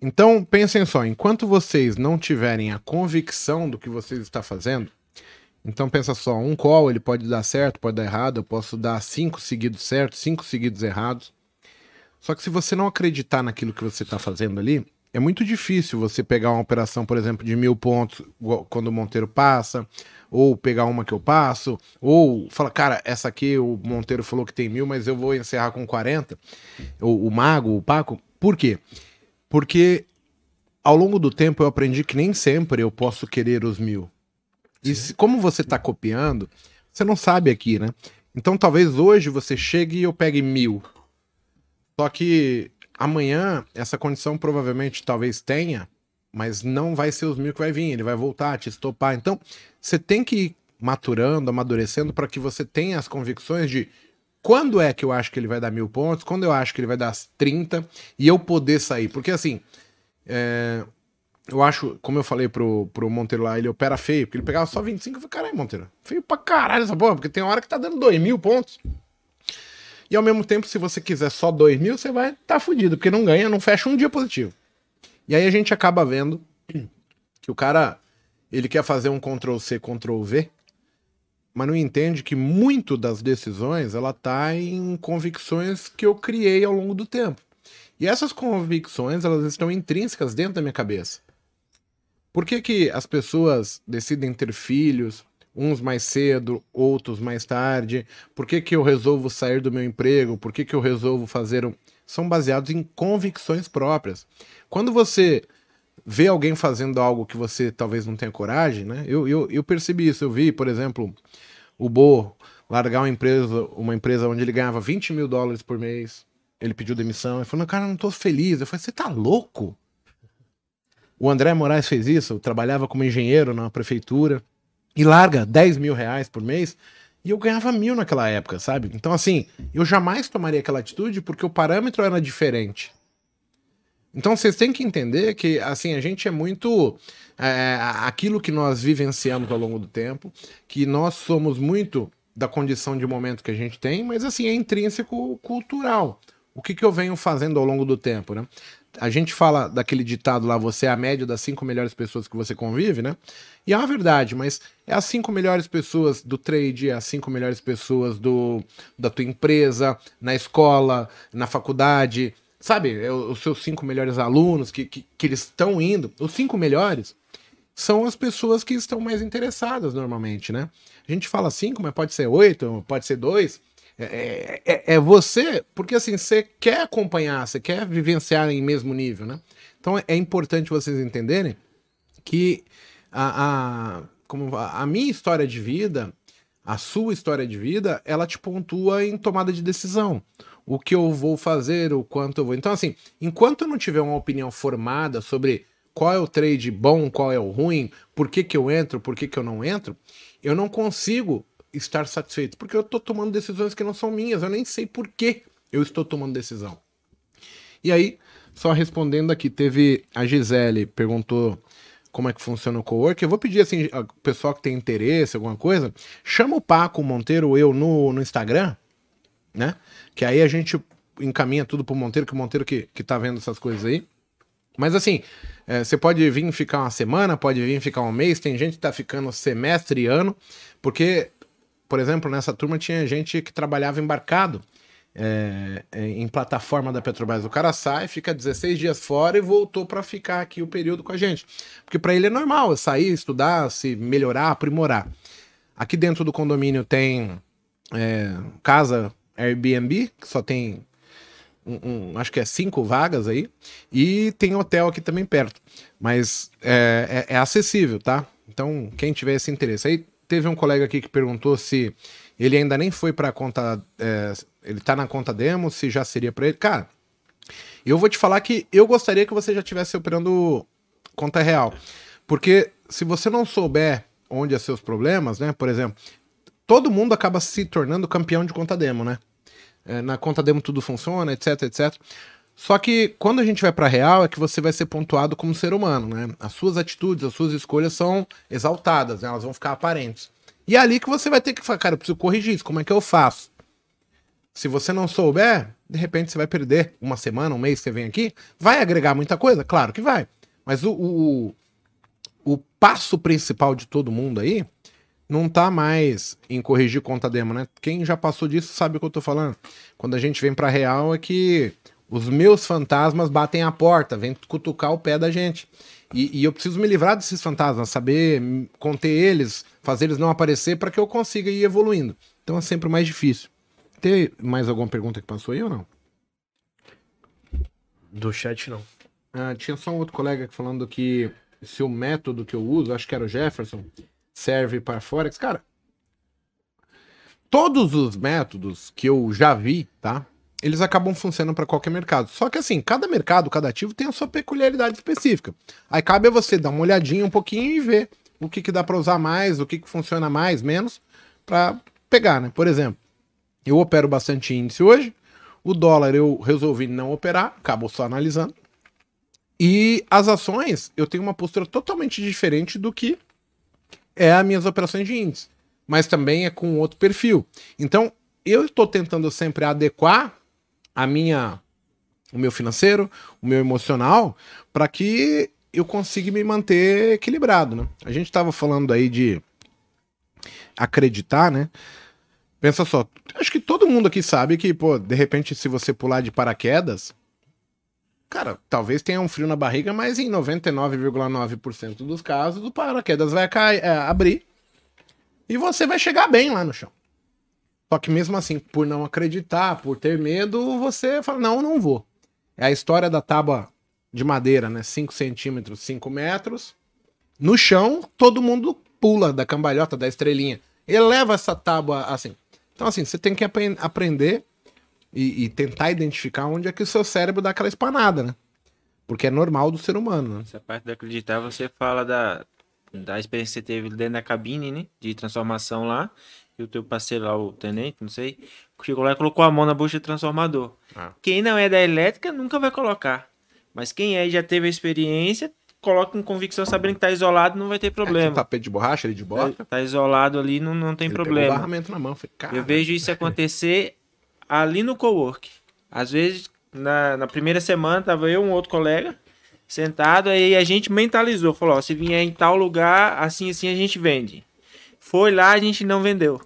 Então, pensem só, enquanto vocês não tiverem a convicção do que vocês estão fazendo, então pensa só, um call ele pode dar certo, pode dar errado, eu posso dar cinco seguidos certos, cinco seguidos errados. Só que se você não acreditar naquilo que você está fazendo ali, é muito difícil você pegar uma operação, por exemplo, de mil pontos quando o Monteiro passa, ou pegar uma que eu passo, ou falar, cara, essa aqui o Monteiro falou que tem mil, mas eu vou encerrar com 40. O, o Mago, o Paco. Por quê? Porque ao longo do tempo eu aprendi que nem sempre eu posso querer os mil. E se- como você está copiando, você não sabe aqui, né? Então talvez hoje você chegue e eu pegue mil. Só que amanhã essa condição provavelmente talvez tenha, mas não vai ser os mil que vai vir, ele vai voltar te estopar. Então você tem que ir maturando, amadurecendo para que você tenha as convicções de quando é que eu acho que ele vai dar mil pontos, quando eu acho que ele vai dar 30 e eu poder sair. Porque assim, é, eu acho, como eu falei pro, pro Monteiro lá, ele opera feio, porque ele pegava só 25 eu falei, caralho, Monteiro, feio pra caralho essa porra, porque tem hora que tá dando 2 mil pontos. E ao mesmo tempo, se você quiser só 2 mil, você vai tá fudido, porque não ganha, não fecha um dia positivo. E aí a gente acaba vendo que o cara, ele quer fazer um Ctrl-C, Ctrl-V, mas não entende que muito das decisões, ela tá em convicções que eu criei ao longo do tempo. E essas convicções, elas estão intrínsecas dentro da minha cabeça. Por que, que as pessoas decidem ter filhos, uns mais cedo, outros mais tarde? Por que, que eu resolvo sair do meu emprego? Por que, que eu resolvo fazer um. São baseados em convicções próprias. Quando você vê alguém fazendo algo que você talvez não tenha coragem, né? Eu, eu, eu percebi isso. Eu vi, por exemplo, o Bo largar uma empresa, uma empresa onde ele ganhava 20 mil dólares por mês. Ele pediu demissão. Ele falou, cara, não tô feliz. Eu falei, você tá louco? O André Moraes fez isso, trabalhava como engenheiro na prefeitura e larga 10 mil reais por mês e eu ganhava mil naquela época, sabe? Então, assim, eu jamais tomaria aquela atitude porque o parâmetro era diferente. Então, vocês têm que entender que, assim, a gente é muito é, aquilo que nós vivenciamos ao longo do tempo, que nós somos muito da condição de momento que a gente tem, mas, assim, é intrínseco cultural. O que, que eu venho fazendo ao longo do tempo, né? A gente fala daquele ditado lá, você é a média das cinco melhores pessoas que você convive, né? E é uma verdade, mas é as cinco melhores pessoas do trade, é as cinco melhores pessoas do, da tua empresa, na escola, na faculdade, sabe? É os seus cinco melhores alunos que, que, que eles estão indo. Os cinco melhores são as pessoas que estão mais interessadas normalmente, né? A gente fala cinco, mas pode ser oito, pode ser dois. É, é- é você, porque assim, você quer acompanhar, você quer vivenciar em mesmo nível, né? Então é importante vocês entenderem que a, a, como, a minha história de vida, a sua história de vida, ela te pontua em tomada de decisão. O que eu vou fazer, o quanto eu vou. Então, assim, enquanto eu não tiver uma opinião formada sobre qual é o trade bom, qual é o ruim, por que, que eu entro, por que, que eu não entro, eu não consigo estar satisfeito, porque eu tô tomando decisões que não são minhas, eu nem sei por que eu estou tomando decisão. E aí, só respondendo aqui, teve a Gisele perguntou como é que funciona o co-work. Eu vou pedir assim, o pessoal que tem interesse, alguma coisa, chama o Paco Monteiro ou eu no, no Instagram, né? Que aí a gente encaminha tudo pro Monteiro, que o Monteiro que, que tá vendo essas coisas aí. Mas assim, é, você pode vir ficar uma semana, pode vir ficar um mês, tem gente que tá ficando semestre e ano, porque, por exemplo, nessa turma tinha gente que trabalhava embarcado é, em plataforma da Petrobras. O cara sai, fica 16 dias fora e voltou para ficar aqui o período com a gente. Porque para ele é normal sair, estudar, se melhorar, aprimorar. Aqui dentro do condomínio tem é, casa Airbnb, que só tem um, um, acho que é cinco vagas aí, e tem hotel aqui também perto. Mas é, é, é acessível, tá? Então, quem tiver esse interesse. Aí teve um colega aqui que perguntou se ele ainda nem foi para conta. É, ele tá na conta demo, se já seria para ele. Cara, eu vou te falar que eu gostaria que você já estivesse operando conta real. Porque se você não souber onde é seus problemas, né? Por exemplo, todo mundo acaba se tornando campeão de conta demo, né? É, na conta demo tudo funciona, etc, etc. Só que quando a gente vai para real é que você vai ser pontuado como ser humano, né? As suas atitudes, as suas escolhas são exaltadas, né? elas vão ficar aparentes. E é ali que você vai ter que falar, cara, eu preciso corrigir isso, como é que eu faço? Se você não souber, de repente você vai perder uma semana, um mês que você vem aqui. Vai agregar muita coisa? Claro que vai. Mas o, o, o passo principal de todo mundo aí não tá mais em corrigir conta demo, né? Quem já passou disso sabe o que eu tô falando. Quando a gente vem pra real é que os meus fantasmas batem a porta, vem cutucar o pé da gente. E, e, eu preciso me livrar desses fantasmas, saber conter eles, fazer eles não aparecer para que eu consiga ir evoluindo. Então é sempre mais difícil. Tem mais alguma pergunta que passou aí ou não? Do chat não. Ah, tinha só um outro colega falando que se o método que eu uso, acho que era o Jefferson, serve para Forex. Cara, todos os métodos que eu já vi, tá? Eles acabam funcionando para qualquer mercado. Só que assim, cada mercado, cada ativo tem a sua peculiaridade específica. Aí cabe a você dar uma olhadinha um pouquinho e ver o que, que dá para usar mais, o que, que funciona mais, menos, para pegar, né? Por exemplo, eu opero bastante índice hoje, o dólar eu resolvi não operar, acabo só analisando. E as ações, eu tenho uma postura totalmente diferente do que é as minhas operações de índice, mas também é com outro perfil. Então, eu estou tentando sempre adequar a minha o meu financeiro, o meu emocional, para que eu consiga me manter equilibrado, né? A gente estava falando aí de acreditar, né? Pensa só, acho que todo mundo aqui sabe que, pô, de repente, se você pular de paraquedas, cara, talvez tenha um frio na barriga, mas em 99,9% dos casos, o paraquedas vai cair, é, abrir e você vai chegar bem lá no chão. Só que mesmo assim, por não acreditar, por ter medo, você fala, não, não vou. É a história da tábua de madeira, né? 5 centímetros, 5 metros. No chão, todo mundo pula da cambalhota, da estrelinha. Eleva essa tábua assim. Então, assim, você tem que ap aprender e, e, tentar identificar onde é que o seu cérebro dá aquela espanada, né? Porque é normal do ser humano, né? Essa parte de acreditar, você fala da, da experiência que você teve dentro da cabine, né? De transformação lá e o teu parceiro lá, o tenente, não sei, chegou lá e colocou a mão na bucha do transformador. Ah. Quem não é da elétrica nunca vai colocar. Mas quem é e já teve a experiência, coloca com convicção sabendo que tá isolado, não vai ter problema. É, tapete de borracha ali de bota? Tá, tá isolado ali, não, não tem Ele problema. barramento na mão, falei, Eu vejo isso acontecer ali no cowork. Às vezes, na, na primeira semana, tava eu e um outro colega sentado, aí a gente mentalizou, falou, ó, se vier em tal lugar, assim assim a gente vende. Foi lá, a gente não vendeu.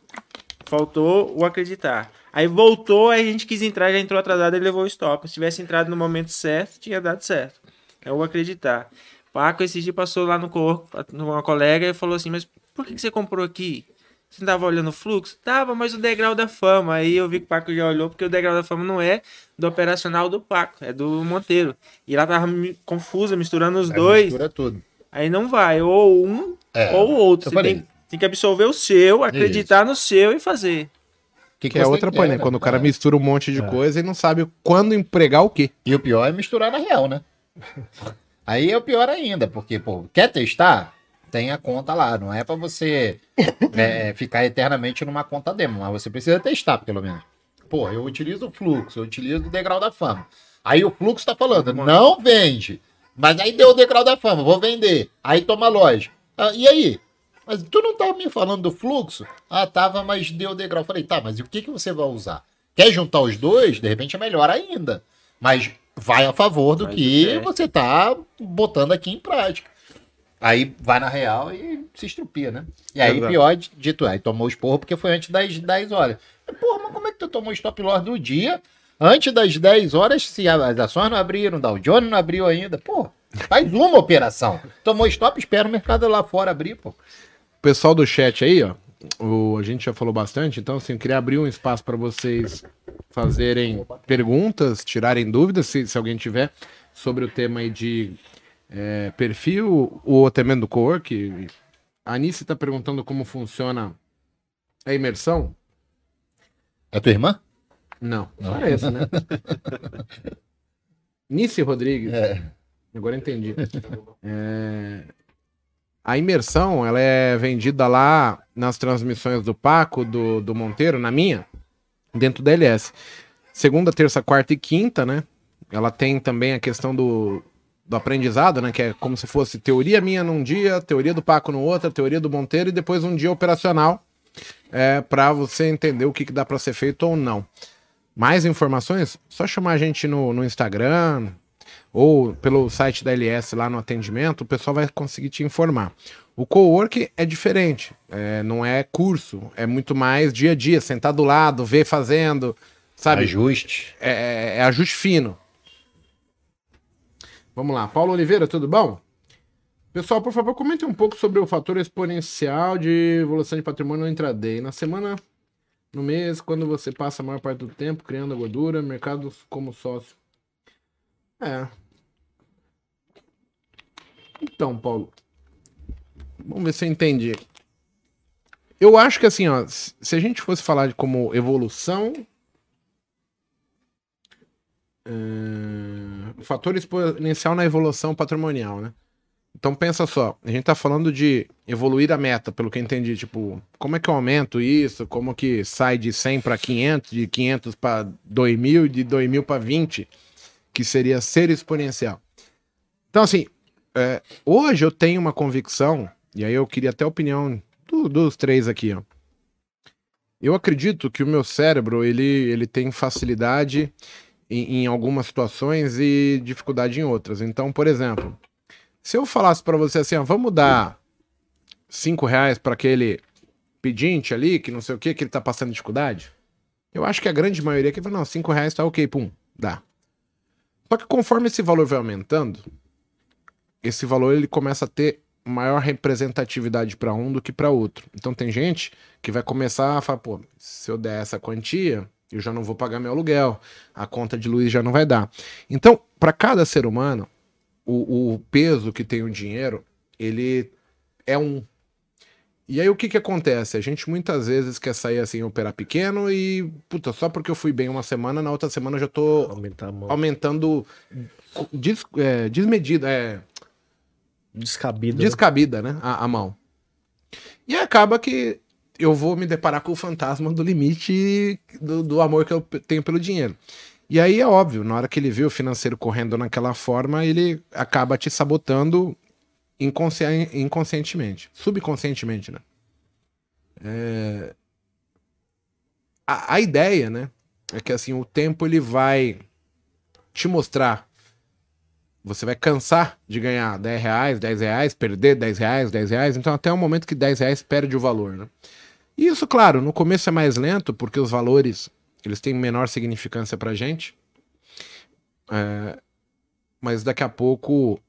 Faltou o acreditar. Aí voltou, aí a gente quis entrar, já entrou atrasado e levou o stop. Se tivesse entrado no momento certo, tinha dado certo. É o acreditar. Paco esse dia passou lá no corpo, uma colega, e falou assim: Mas por que você comprou aqui? Você não tava olhando o fluxo? Tava, mas o degrau da fama. Aí eu vi que o Paco já olhou, porque o degrau da fama não é do operacional do Paco, é do Monteiro. E ela tava confusa, misturando os é, dois. Mistura tudo. Aí não vai, ou um é, ou outro. Você tem, tem que absorver o seu, acreditar Isso. no seu e fazer. Que, que é outra coisa, né? Quando o cara é. mistura um monte de é. coisa e não sabe quando empregar o quê. E o pior é misturar na real, né? Aí é o pior ainda, porque, pô, quer testar? tem a conta lá. Não é para você é, ficar eternamente numa conta demo, mas você precisa testar, pelo menos. Pô, eu utilizo o fluxo, eu utilizo o degrau da fama. Aí o fluxo tá falando, não vende. Mas aí deu o degrau da fama, vou vender. Aí toma loja. Ah, e aí? Mas tu não tava me falando do fluxo? Ah, tava, mas deu degrau. Falei, tá, mas e o que, que você vai usar? Quer juntar os dois? De repente é melhor ainda. Mas vai a favor do Mas que é. você tá botando aqui em prática. Aí vai na real e se estrupia, né? E aí, Exato. pior, dito, aí tomou os porros porque foi antes das 10 horas. Porra, mas como é que tu tomou stop loss do dia? Antes das 10 horas, se as ações não abriram, o Dow Jones não abriu ainda. Pô, faz uma operação. Tomou stop, espera o mercado lá fora abrir, pô. Pessoal do chat aí, ó, o, a gente já falou bastante, então assim, eu queria abrir um espaço para vocês fazerem perguntas, tirarem dúvidas, se, se alguém tiver, sobre o tema aí de é, perfil ou até mesmo do co-work. A Anice está perguntando como funciona a imersão. É tua irmã? Não, parece, né? Nice Rodrigues. É. Agora entendi. É, A imersão, ela é vendida lá nas transmissões do Paco, do, do Monteiro, na minha, dentro da LS. Segunda, terça, quarta e quinta, né? Ela tem também a questão do, do aprendizado, né? Que é como se fosse teoria minha num dia, teoria do Paco no outro, teoria do Monteiro e depois um dia operacional é, para você entender o que, que dá para ser feito ou não. Mais informações? Só chamar a gente no, no Instagram ou pelo site da LS lá no atendimento, o pessoal vai conseguir te informar. O co-work é diferente, é, não é curso, é muito mais dia a dia, sentar do lado, ver fazendo, sabe? Ajuste. é, é ajuste fino. Vamos lá, Paulo Oliveira, tudo bom? Pessoal, por favor, comente um pouco sobre o fator exponencial de evolução de patrimônio no intraday. Na semana, no mês, quando você passa a maior parte do tempo criando a gordura, mercados como sócio. É. Então, Paulo, vamos ver se eu entendi. Eu acho que assim, ó, se a gente fosse falar de como evolução o fator exponencial na evolução patrimonial, né? Então pensa só, a gente tá falando de evoluir a meta, pelo que eu entendi, tipo, como é que eu aumento isso, como que sai de 100 para 500, de 500 para 2000, de 2000 para 20, que seria ser exponencial. Então assim, é, hoje eu tenho uma convicção, e aí eu queria até a opinião do- dos três aqui, ó. Eu acredito que o meu cérebro, ele, ele tem facilidade em, em algumas situações e dificuldade em outras. Então, por exemplo, se eu falasse para você assim, ó, vamos dar cinco reais para aquele pedinte ali, que não sei o que, que ele tá passando dificuldade, eu acho que a grande maioria que fala, não, cinco reais tá ok, pum, dá. Só que conforme esse valor vai aumentando, esse valor ele começa a ter maior representatividade para um do que para outro. Então tem gente que vai começar a falar, pô, se eu der essa quantia, eu já não vou pagar meu aluguel, a conta de luz já não vai dar. Então, para cada ser humano, o, o peso que tem o dinheiro, ele é um. E aí o que que acontece? A gente muitas vezes quer sair assim, operar pequeno e, puta, só porque eu fui bem uma semana, na outra semana eu já tô aumentando des, é, desmedida, é, Descabido. né? descabida, né? A, a mão. E acaba que eu vou me deparar com o fantasma do limite do, do amor que eu tenho pelo dinheiro. E aí é óbvio, na hora que ele vê o financeiro correndo naquela forma, ele acaba te sabotando inconsci- inconscientemente, subconscientemente, né? É, A, a ideia, né, é que assim, o tempo ele vai te mostrar você vai cansar de ganhar 10 reais, 10 reais, perder 10 reais, 10 reais. Então, até o momento que 10 reais perde o valor, né? E isso, claro, no começo é mais lento, porque os valores eles têm menor significância pra gente. É, mas daqui a pouco,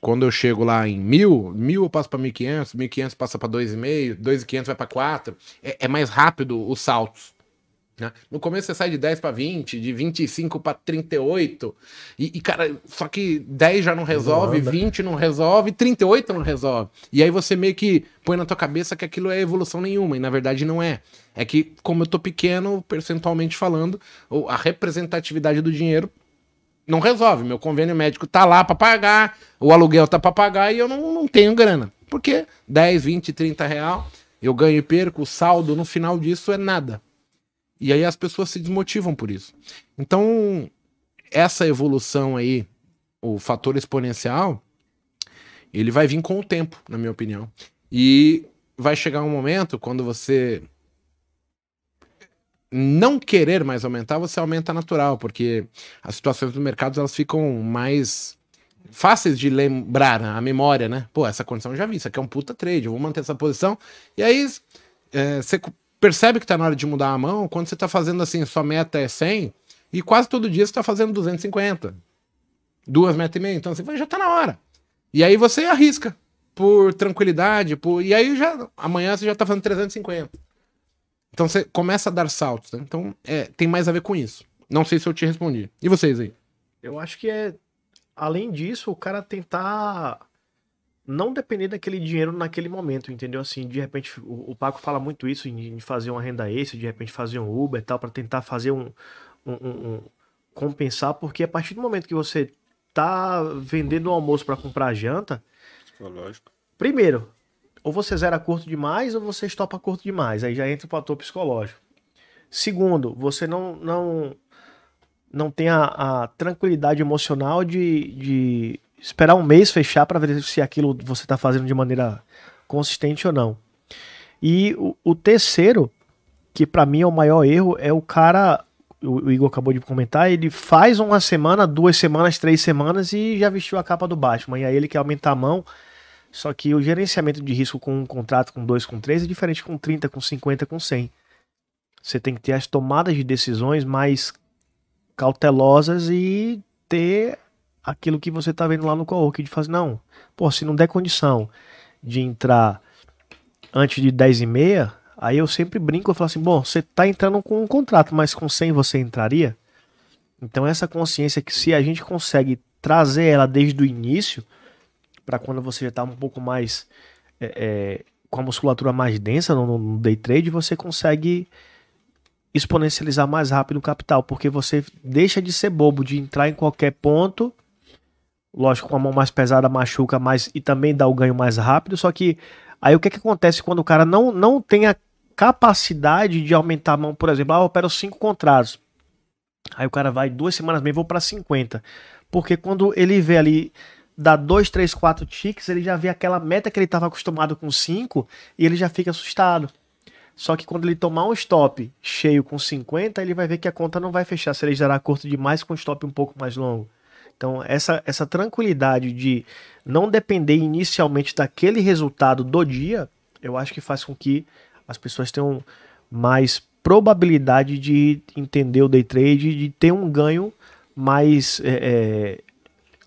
quando eu chego lá em mil, mil eu passo pra 1.500, 1.500 passa pra 2,5, 2.500 vai pra 4. É, é mais rápido os saltos. Né? No começo você sai de 10 para 20, de 25 para 38. E, e, cara, só que 10 já não resolve, anda. 20 não resolve, 38 não resolve. E aí você meio que põe na tua cabeça que aquilo é evolução nenhuma, e na verdade não é. É que, como eu tô pequeno, percentualmente falando, a representatividade do dinheiro não resolve. Meu convênio médico tá lá para pagar, o aluguel tá para pagar e eu não, não tenho grana. Porque 10, 20, 30 real, eu ganho e perco, o saldo no final disso é nada. E aí as pessoas se desmotivam por isso. Então, essa evolução aí, o fator exponencial, ele vai vir com o tempo, na minha opinião. E vai chegar um momento quando você não querer mais aumentar, você aumenta natural, porque as situações do mercado elas ficam mais fáceis de lembrar, né? a memória, né? Pô, essa condição eu já vi, isso aqui é um puta trade, eu vou manter essa posição. E aí é, você percebe que tá na hora de mudar a mão quando você tá fazendo assim, sua meta é 100 e quase todo dia você tá fazendo 250. Duas metas e meia, então você já tá na hora. E aí você arrisca por tranquilidade, por e aí já amanhã você já tá fazendo 350. Então você começa a dar saltos, né? Então é, tem mais a ver com isso. Não sei se eu te respondi. E vocês aí? Eu acho que é além disso, o cara tentar não depender daquele dinheiro naquele momento, entendeu? Assim, de repente, o, o Paco fala muito isso em, em, fazer uma renda extra, de repente fazer um Uber e tal, para tentar fazer um, um, um, um, compensar, porque a partir do momento que você tá vendendo o almoço para comprar janta, psicológico. Primeiro, ou você zera curto demais ou você estopa curto demais, aí já entra o fator psicológico. Segundo, você não não não tem a, a tranquilidade emocional de, de esperar um mês fechar para ver se aquilo você está fazendo de maneira consistente ou não. E o, o terceiro, que para mim é o maior erro, é o cara. O, o Igor acabou de comentar, ele faz uma semana, duas semanas, três semanas e já vestiu a capa do Batman. E aí ele quer aumentar a mão. Só que o gerenciamento de risco com um contrato com dois, com três é diferente com 30, com 50, com 100. Você tem que ter as tomadas de decisões mais cautelosas e ter aquilo que você tá vendo lá no co-work de fazer, não, pô, se não der condição de entrar antes de 10 e meia, aí eu sempre brinco, eu falo assim, bom, você tá entrando com um contrato, mas com 100 você entraria? Então essa consciência que se a gente consegue trazer ela desde o início, para quando você já tá um pouco mais é, é, com a musculatura mais densa no, no day trade, você consegue exponencializar mais rápido o capital, porque você deixa de ser bobo, de entrar em qualquer ponto. Lógico, com a mão mais pesada machuca mais e também dá o ganho mais rápido. Só que aí o que, que acontece quando o cara não, não tem a capacidade de aumentar a mão, por exemplo, ah, eu opero cinco contratos. Aí o cara vai duas semanas bem, vou para 50. Porque quando ele vê ali dá dois, três, quatro ticks, ele já vê aquela meta que ele estava acostumado com cinco e ele já fica assustado. Só que quando ele tomar um stop cheio com 50, ele vai ver que a conta não vai fechar se ele gerar curto demais com um stop um pouco mais longo. Então, essa, essa tranquilidade de não depender inicialmente daquele resultado do dia, eu acho que faz com que as pessoas tenham mais probabilidade de entender o day trade, de ter um ganho mais é, é,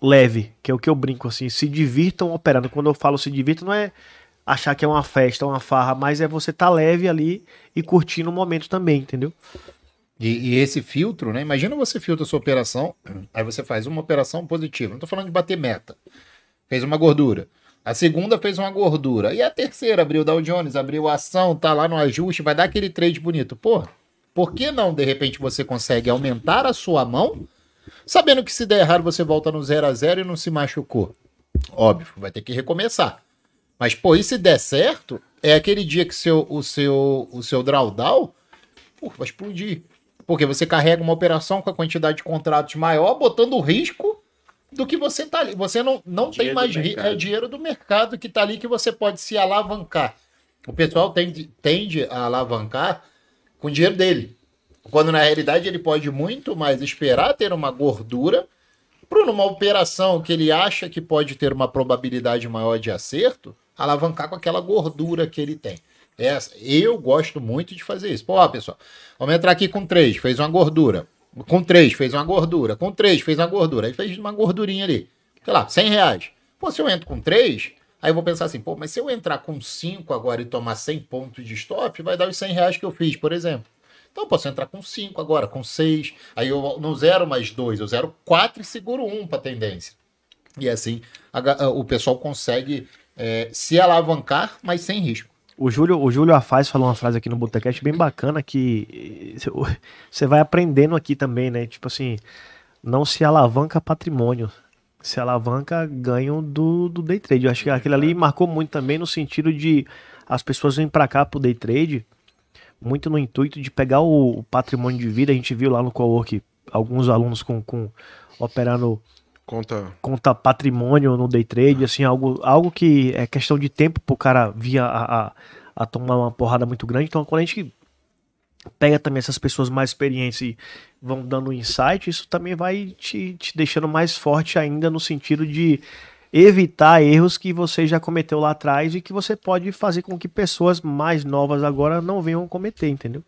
leve, que é o que eu brinco assim, se divirtam operando. Quando eu falo se divirtam, não é achar que é uma festa, uma farra, mas é você estar tá leve ali e curtindo o momento também, entendeu? E, e, esse filtro, né? Imagina você filtra a sua operação, aí você faz uma operação positiva. Não tô falando de bater meta. Fez uma gordura. A segunda fez uma gordura. E a terceira abriu o Dow Jones, abriu a ação, tá lá no ajuste, vai dar aquele trade bonito. Pô, por que não, de repente, você consegue aumentar a sua mão, sabendo que se der errado você volta no 0 a 0 e não se machucou? Óbvio, vai ter que recomeçar. Mas, pô, e se der certo, é aquele dia que seu, o seu, o seu drawdown pô, vai explodir. Porque você carrega uma operação com a quantidade de contratos maior, botando o risco do que você tá ali. Você não, não tem mais é dinheiro do mercado que tá ali que você pode se alavancar. O pessoal tende, tende a alavancar com o dinheiro dele. Quando na realidade ele pode muito mais esperar ter uma gordura para numa operação que ele acha que pode ter uma probabilidade maior de acerto, alavancar com aquela gordura que ele tem. Essa, eu gosto muito de fazer isso. Pô, ó, pessoal, vamos entrar aqui com 3, fez uma gordura. Com 3, fez uma gordura. Com 3, fez uma gordura. Aí fez uma gordurinha ali. Sei lá, 100 reais. Pô, se eu entro com 3, aí eu vou pensar assim, pô, mas se eu entrar com 5 agora e tomar 100 pontos de stop, vai dar os 100 reais que eu fiz, por exemplo. Então eu posso entrar com 5 agora, com 6. Aí eu não zero mais 2, eu zero 4 e seguro 1 um para tendência. E assim a, o pessoal consegue é, se alavancar, mas sem risco. O Júlio, o Júlio Afaz falou uma frase aqui no Botecast bem bacana que você vai aprendendo aqui também, né? Tipo assim, não se alavanca patrimônio, se alavanca ganham do, do day trade. Eu acho que aquilo ali marcou muito também no sentido de as pessoas vêm para cá pro day trade muito no intuito de pegar o, o, patrimônio de vida. A gente viu lá no cowork alguns alunos com, com operando conta conta patrimônio no day trade, assim, algo, algo que é questão de tempo pro cara vir a, a, a tomar uma porrada muito grande. Então, quando a gente pega também essas pessoas mais experientes e vão dando insight, isso também vai te, te deixando mais forte ainda no sentido de evitar erros que você já cometeu lá atrás e que você pode fazer com que pessoas mais novas agora não venham cometer, entendeu?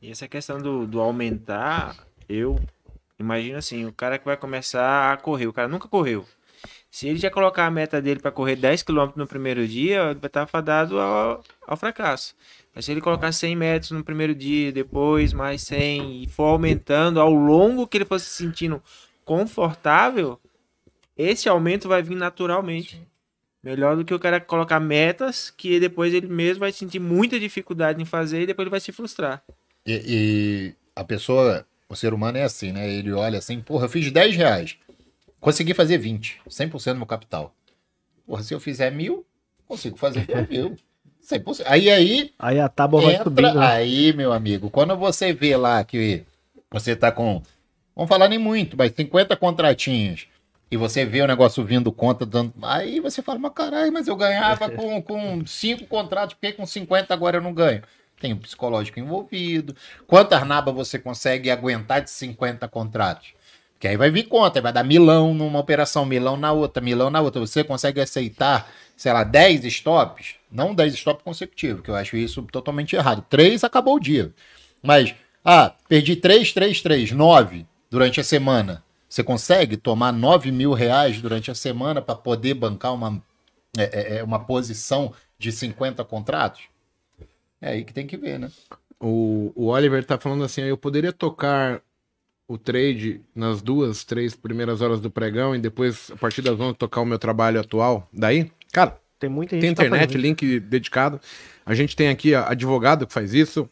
E essa questão do, do aumentar, eu imagino assim, o cara que vai começar a correr, o cara nunca correu. Se ele já colocar a meta dele para correr 10 km no primeiro dia, vai estar fadado ao, ao fracasso. Mas se ele colocar 100 metros no primeiro dia, depois mais 100 e for aumentando ao longo que ele for se sentindo confortável, esse aumento vai vir naturalmente. Melhor do que o cara colocar metas que depois ele mesmo vai sentir muita dificuldade em fazer e depois ele vai se frustrar. E, e a pessoa, o ser humano é assim, né? Ele olha assim, porra, eu fiz 10 reais. Consegui fazer 20, 100% do meu capital. Porra, se eu fizer mil, consigo fazer mil. 100%. Aí, aí... Aí a tábua entra, vai subindo. Né? Aí, meu amigo, quando você vê lá que você tá com... Vamos falar nem muito, mas 50 contratinhos e você vê o negócio vindo conta, dando... aí você fala, mas caralho, mas eu ganhava com, com cinco contratos, por que com 50 agora eu não ganho? Tem o psicológico envolvido. Quantas nabas você consegue aguentar de 50 contratos? Que aí vai vir conta, vai dar milão numa operação, milão na outra, milão na outra. Você consegue aceitar, sei lá, 10 stops? Não 10 stops consecutivos, que eu acho isso totalmente errado. 3 acabou o dia. Mas, ah, perdi 3, 3, 3, 9 durante a semana. Você consegue tomar 9 mil reais durante a semana para poder bancar uma, é, é, é, uma posição de 50 contratos? É aí que tem que ver, né? O, o Oliver tá falando assim, eu poderia tocar o trade nas duas, três primeiras horas do pregão e depois, a partir das 11, tocar o meu trabalho atual. Daí, cara, tem muita gente tem tá internet, tá link dedicado. A gente tem aqui a, advogado que faz isso.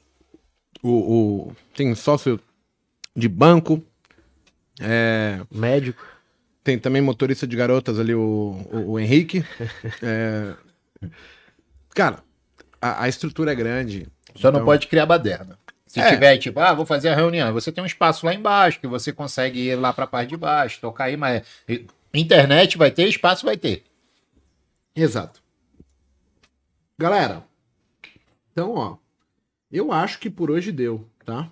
O, o tem sócio de banco. É, Médico. Tem também motorista de garotas ali, o, o, o Henrique. é, cara, a, a, estrutura é grande. Só então... não pode criar baderna. Se é. tiver, tipo, ah, vou fazer a reunião, você tem um espaço lá embaixo que você consegue ir lá para a parte de baixo, tocar aí, mas internet vai ter, espaço vai ter. Exato. Galera, então, ó, eu acho que por hoje deu, tá?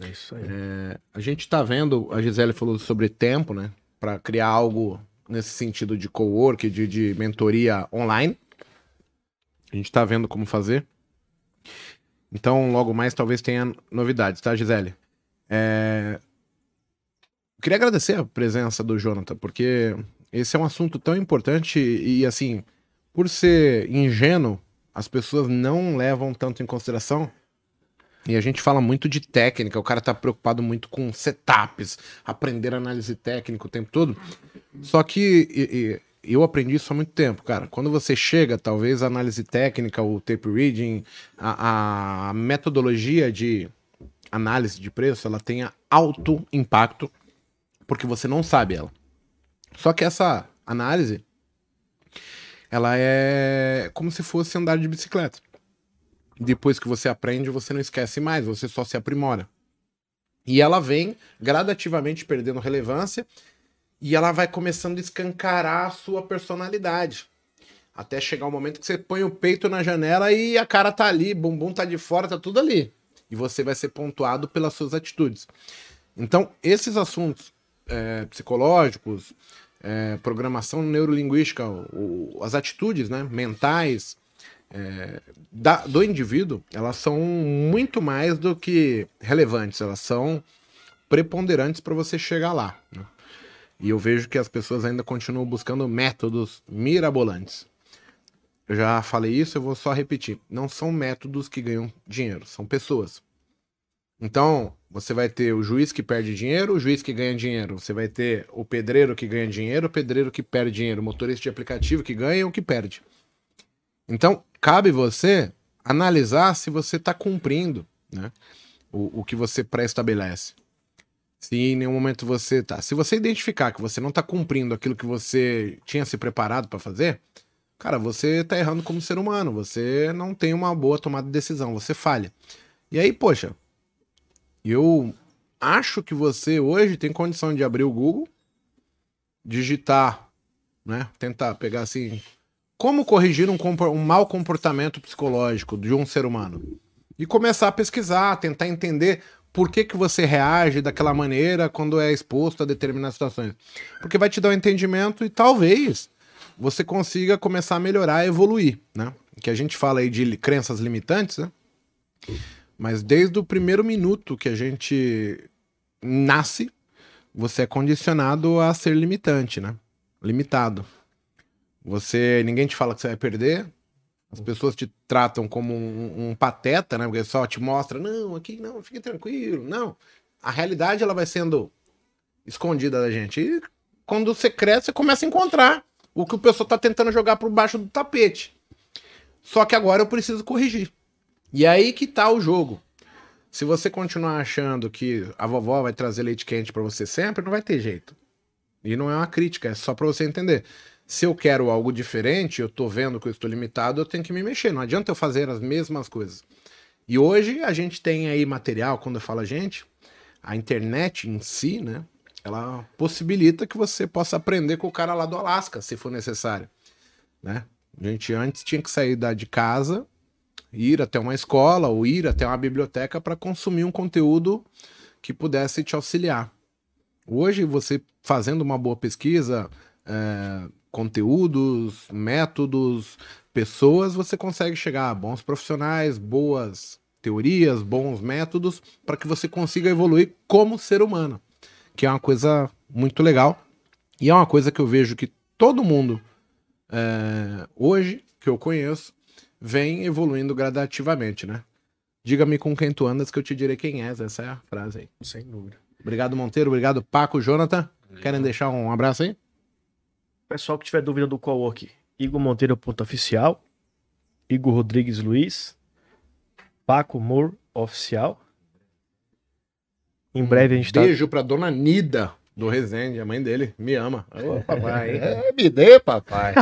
É isso aí. É, a gente tá vendo, a Gisele falou sobre tempo, né? Para criar algo nesse sentido de co-work, de, de mentoria online. A gente tá vendo como fazer. Então, logo mais, talvez tenha novidades, tá, Gisele? É... Queria agradecer a presença do Jonathan, porque esse é um assunto tão importante e, assim, por ser ingênuo, as pessoas não levam tanto em consideração. E a gente fala muito de técnica, o cara tá preocupado muito com setups, aprender análise técnica o tempo todo. Só que e, eu aprendi isso há muito tempo, cara. Quando você chega, talvez a análise técnica, o tape reading, a, a metodologia de análise de preço, ela tenha alto impacto, porque você não sabe ela. Só que essa análise, ela é como se fosse andar de bicicleta. Depois que você aprende, você não esquece mais, você só se aprimora. E ela vem gradativamente perdendo relevância e ela vai começando a escancarar a sua personalidade. Até chegar o momento que você põe o peito na janela e a cara tá ali, bumbum tá de fora, tá tudo ali. E você vai ser pontuado pelas suas atitudes. Então, esses assuntos é, psicológicos, é, programação neurolinguística, o, as atitudes né, mentais é, da, do indivíduo, elas são muito mais do que relevantes, elas são preponderantes para você chegar lá. Né? E eu vejo que as pessoas ainda continuam buscando métodos mirabolantes. Eu já falei isso, eu vou só repetir. Não são métodos que ganham dinheiro, são pessoas. Então, você vai ter o juiz que perde dinheiro, o juiz que ganha dinheiro. Você vai ter o pedreiro que ganha dinheiro, o pedreiro que perde dinheiro, o motorista de aplicativo que ganha ou que perde. Então, cabe você analisar se você está cumprindo né, o, o que você pré-estabelece. Se em nenhum momento você tá. Se você identificar que você não tá cumprindo aquilo que você tinha se preparado para fazer, cara, você tá errando como ser humano. Você não tem uma boa tomada de decisão, você falha. E aí, poxa, eu acho que você hoje tem condição de abrir o Google, digitar, né? Tentar pegar assim. Como corrigir um, um mau comportamento psicológico de um ser humano? E começar a pesquisar, tentar entender por que, que você reage daquela maneira quando é exposto a determinadas situações. Porque vai te dar um entendimento e talvez você consiga começar a melhorar, evoluir, né? Que a gente fala aí de crenças limitantes, né? Mas desde o primeiro minuto que a gente nasce, você é condicionado a ser limitante, né? Limitado. Você, ninguém te fala que você vai perder. As pessoas te tratam como um, um pateta, né? Porque só te mostra, não, aqui não, fique tranquilo, não. A realidade ela vai sendo escondida da gente. E quando você cresce, você começa a encontrar o que o pessoal tá tentando jogar por baixo do tapete. Só que agora eu preciso corrigir. E aí que tá o jogo. Se você continuar achando que a vovó vai trazer leite quente pra você sempre, não vai ter jeito. E não é uma crítica, é só pra você entender. Se eu quero algo diferente, eu tô vendo que eu estou limitado, eu tenho que me mexer. Não adianta eu fazer as mesmas coisas. E hoje a gente tem aí material, quando eu falo a gente, a internet em si, né? Ela possibilita que você possa aprender com o cara lá do Alasca, se for necessário, né? A gente antes tinha que sair da de casa, ir até uma escola ou ir até uma biblioteca para consumir um conteúdo que pudesse te auxiliar. Hoje, você fazendo uma boa pesquisa, é, conteúdos, métodos, pessoas, você consegue chegar a bons profissionais, boas teorias, bons métodos, para que você consiga evoluir como ser humano, que é uma coisa muito legal. E é uma coisa que eu vejo que todo mundo, é, hoje, que eu conheço, vem evoluindo gradativamente, né? Diga-me com quem tu andas que eu te direi quem és. Essa é a frase aí. Sem dúvida. Obrigado, Monteiro. Obrigado, Paco, Jonathan. Querem deixar um abraço aí? Pessoal que tiver dúvida do co-work, Igor Monteiro ponto oficial, Igor Rodrigues Luiz, Paco Moore oficial. Em breve a gente tá Beijo pra dona Nida do Resende, a mãe dele. Me ama. Ô, papai. É, me dê, papai.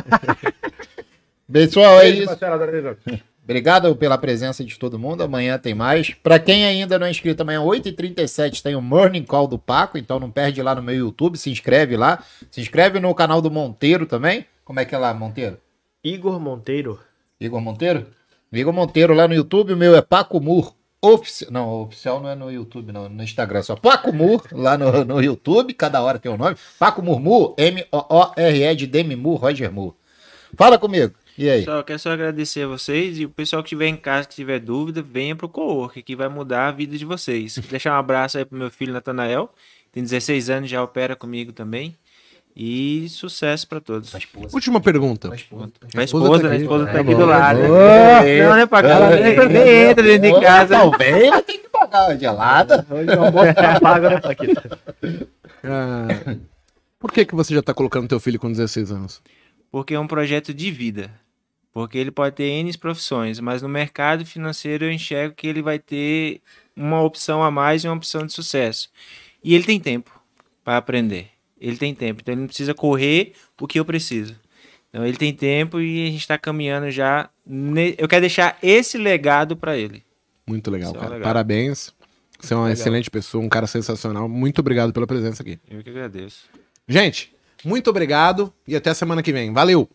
Pessoal, é Beijo isso. Obrigado pela presença de todo mundo. Amanhã tem mais. Pra quem ainda não é inscrito, amanhã 8h37 tem o Morning Call do Paco, então não perde lá no meu YouTube, se inscreve lá. Se inscreve no canal do Monteiro também. Como é que é lá, Monteiro? Igor Monteiro. Igor Monteiro? Igor Monteiro lá no YouTube, o meu é Paco Mur. Ofici... Não, oficial não é no YouTube, não, no Instagram, só Paco Mur lá no, no YouTube, cada hora tem um nome. Paco Murmur, M-O-O-R-E de Demi Mur, Roger Mur. Fala comigo. E aí? Só quero só agradecer a vocês e o pessoal que estiver em casa, que tiver dúvida, venha pro Cowork, que vai mudar a vida de vocês. Deixar um abraço aí pro meu filho Natanael, tem 16 anos, já opera comigo também. E sucesso pra todos. Última pergunta. Pra esposa, tá né? A aqui. esposa tá Tá aqui do lado. Não, né, pra cá? Nem entra dentro de casa. Talvez vai ter que pagar uma gelada. Hoje o almoço tá pago, né, Paquita? Ah, por que, que você já tá colocando teu filho com 16 anos? Porque é um projeto de vida. Porque ele pode ter N profissões, mas no mercado financeiro eu enxergo que ele vai ter uma opção a mais e uma opção de sucesso. E ele tem tempo para aprender. Ele tem tempo, então ele não precisa correr o que eu preciso. Então ele tem tempo e a gente está caminhando já. ne- Eu quero deixar esse legado para ele. Muito legal, Isso é cara. legal. Parabéns. Você é uma excelente pessoa, um cara sensacional. Muito obrigado pela presença aqui. Eu que agradeço. Gente, muito obrigado e até semana que vem. Valeu!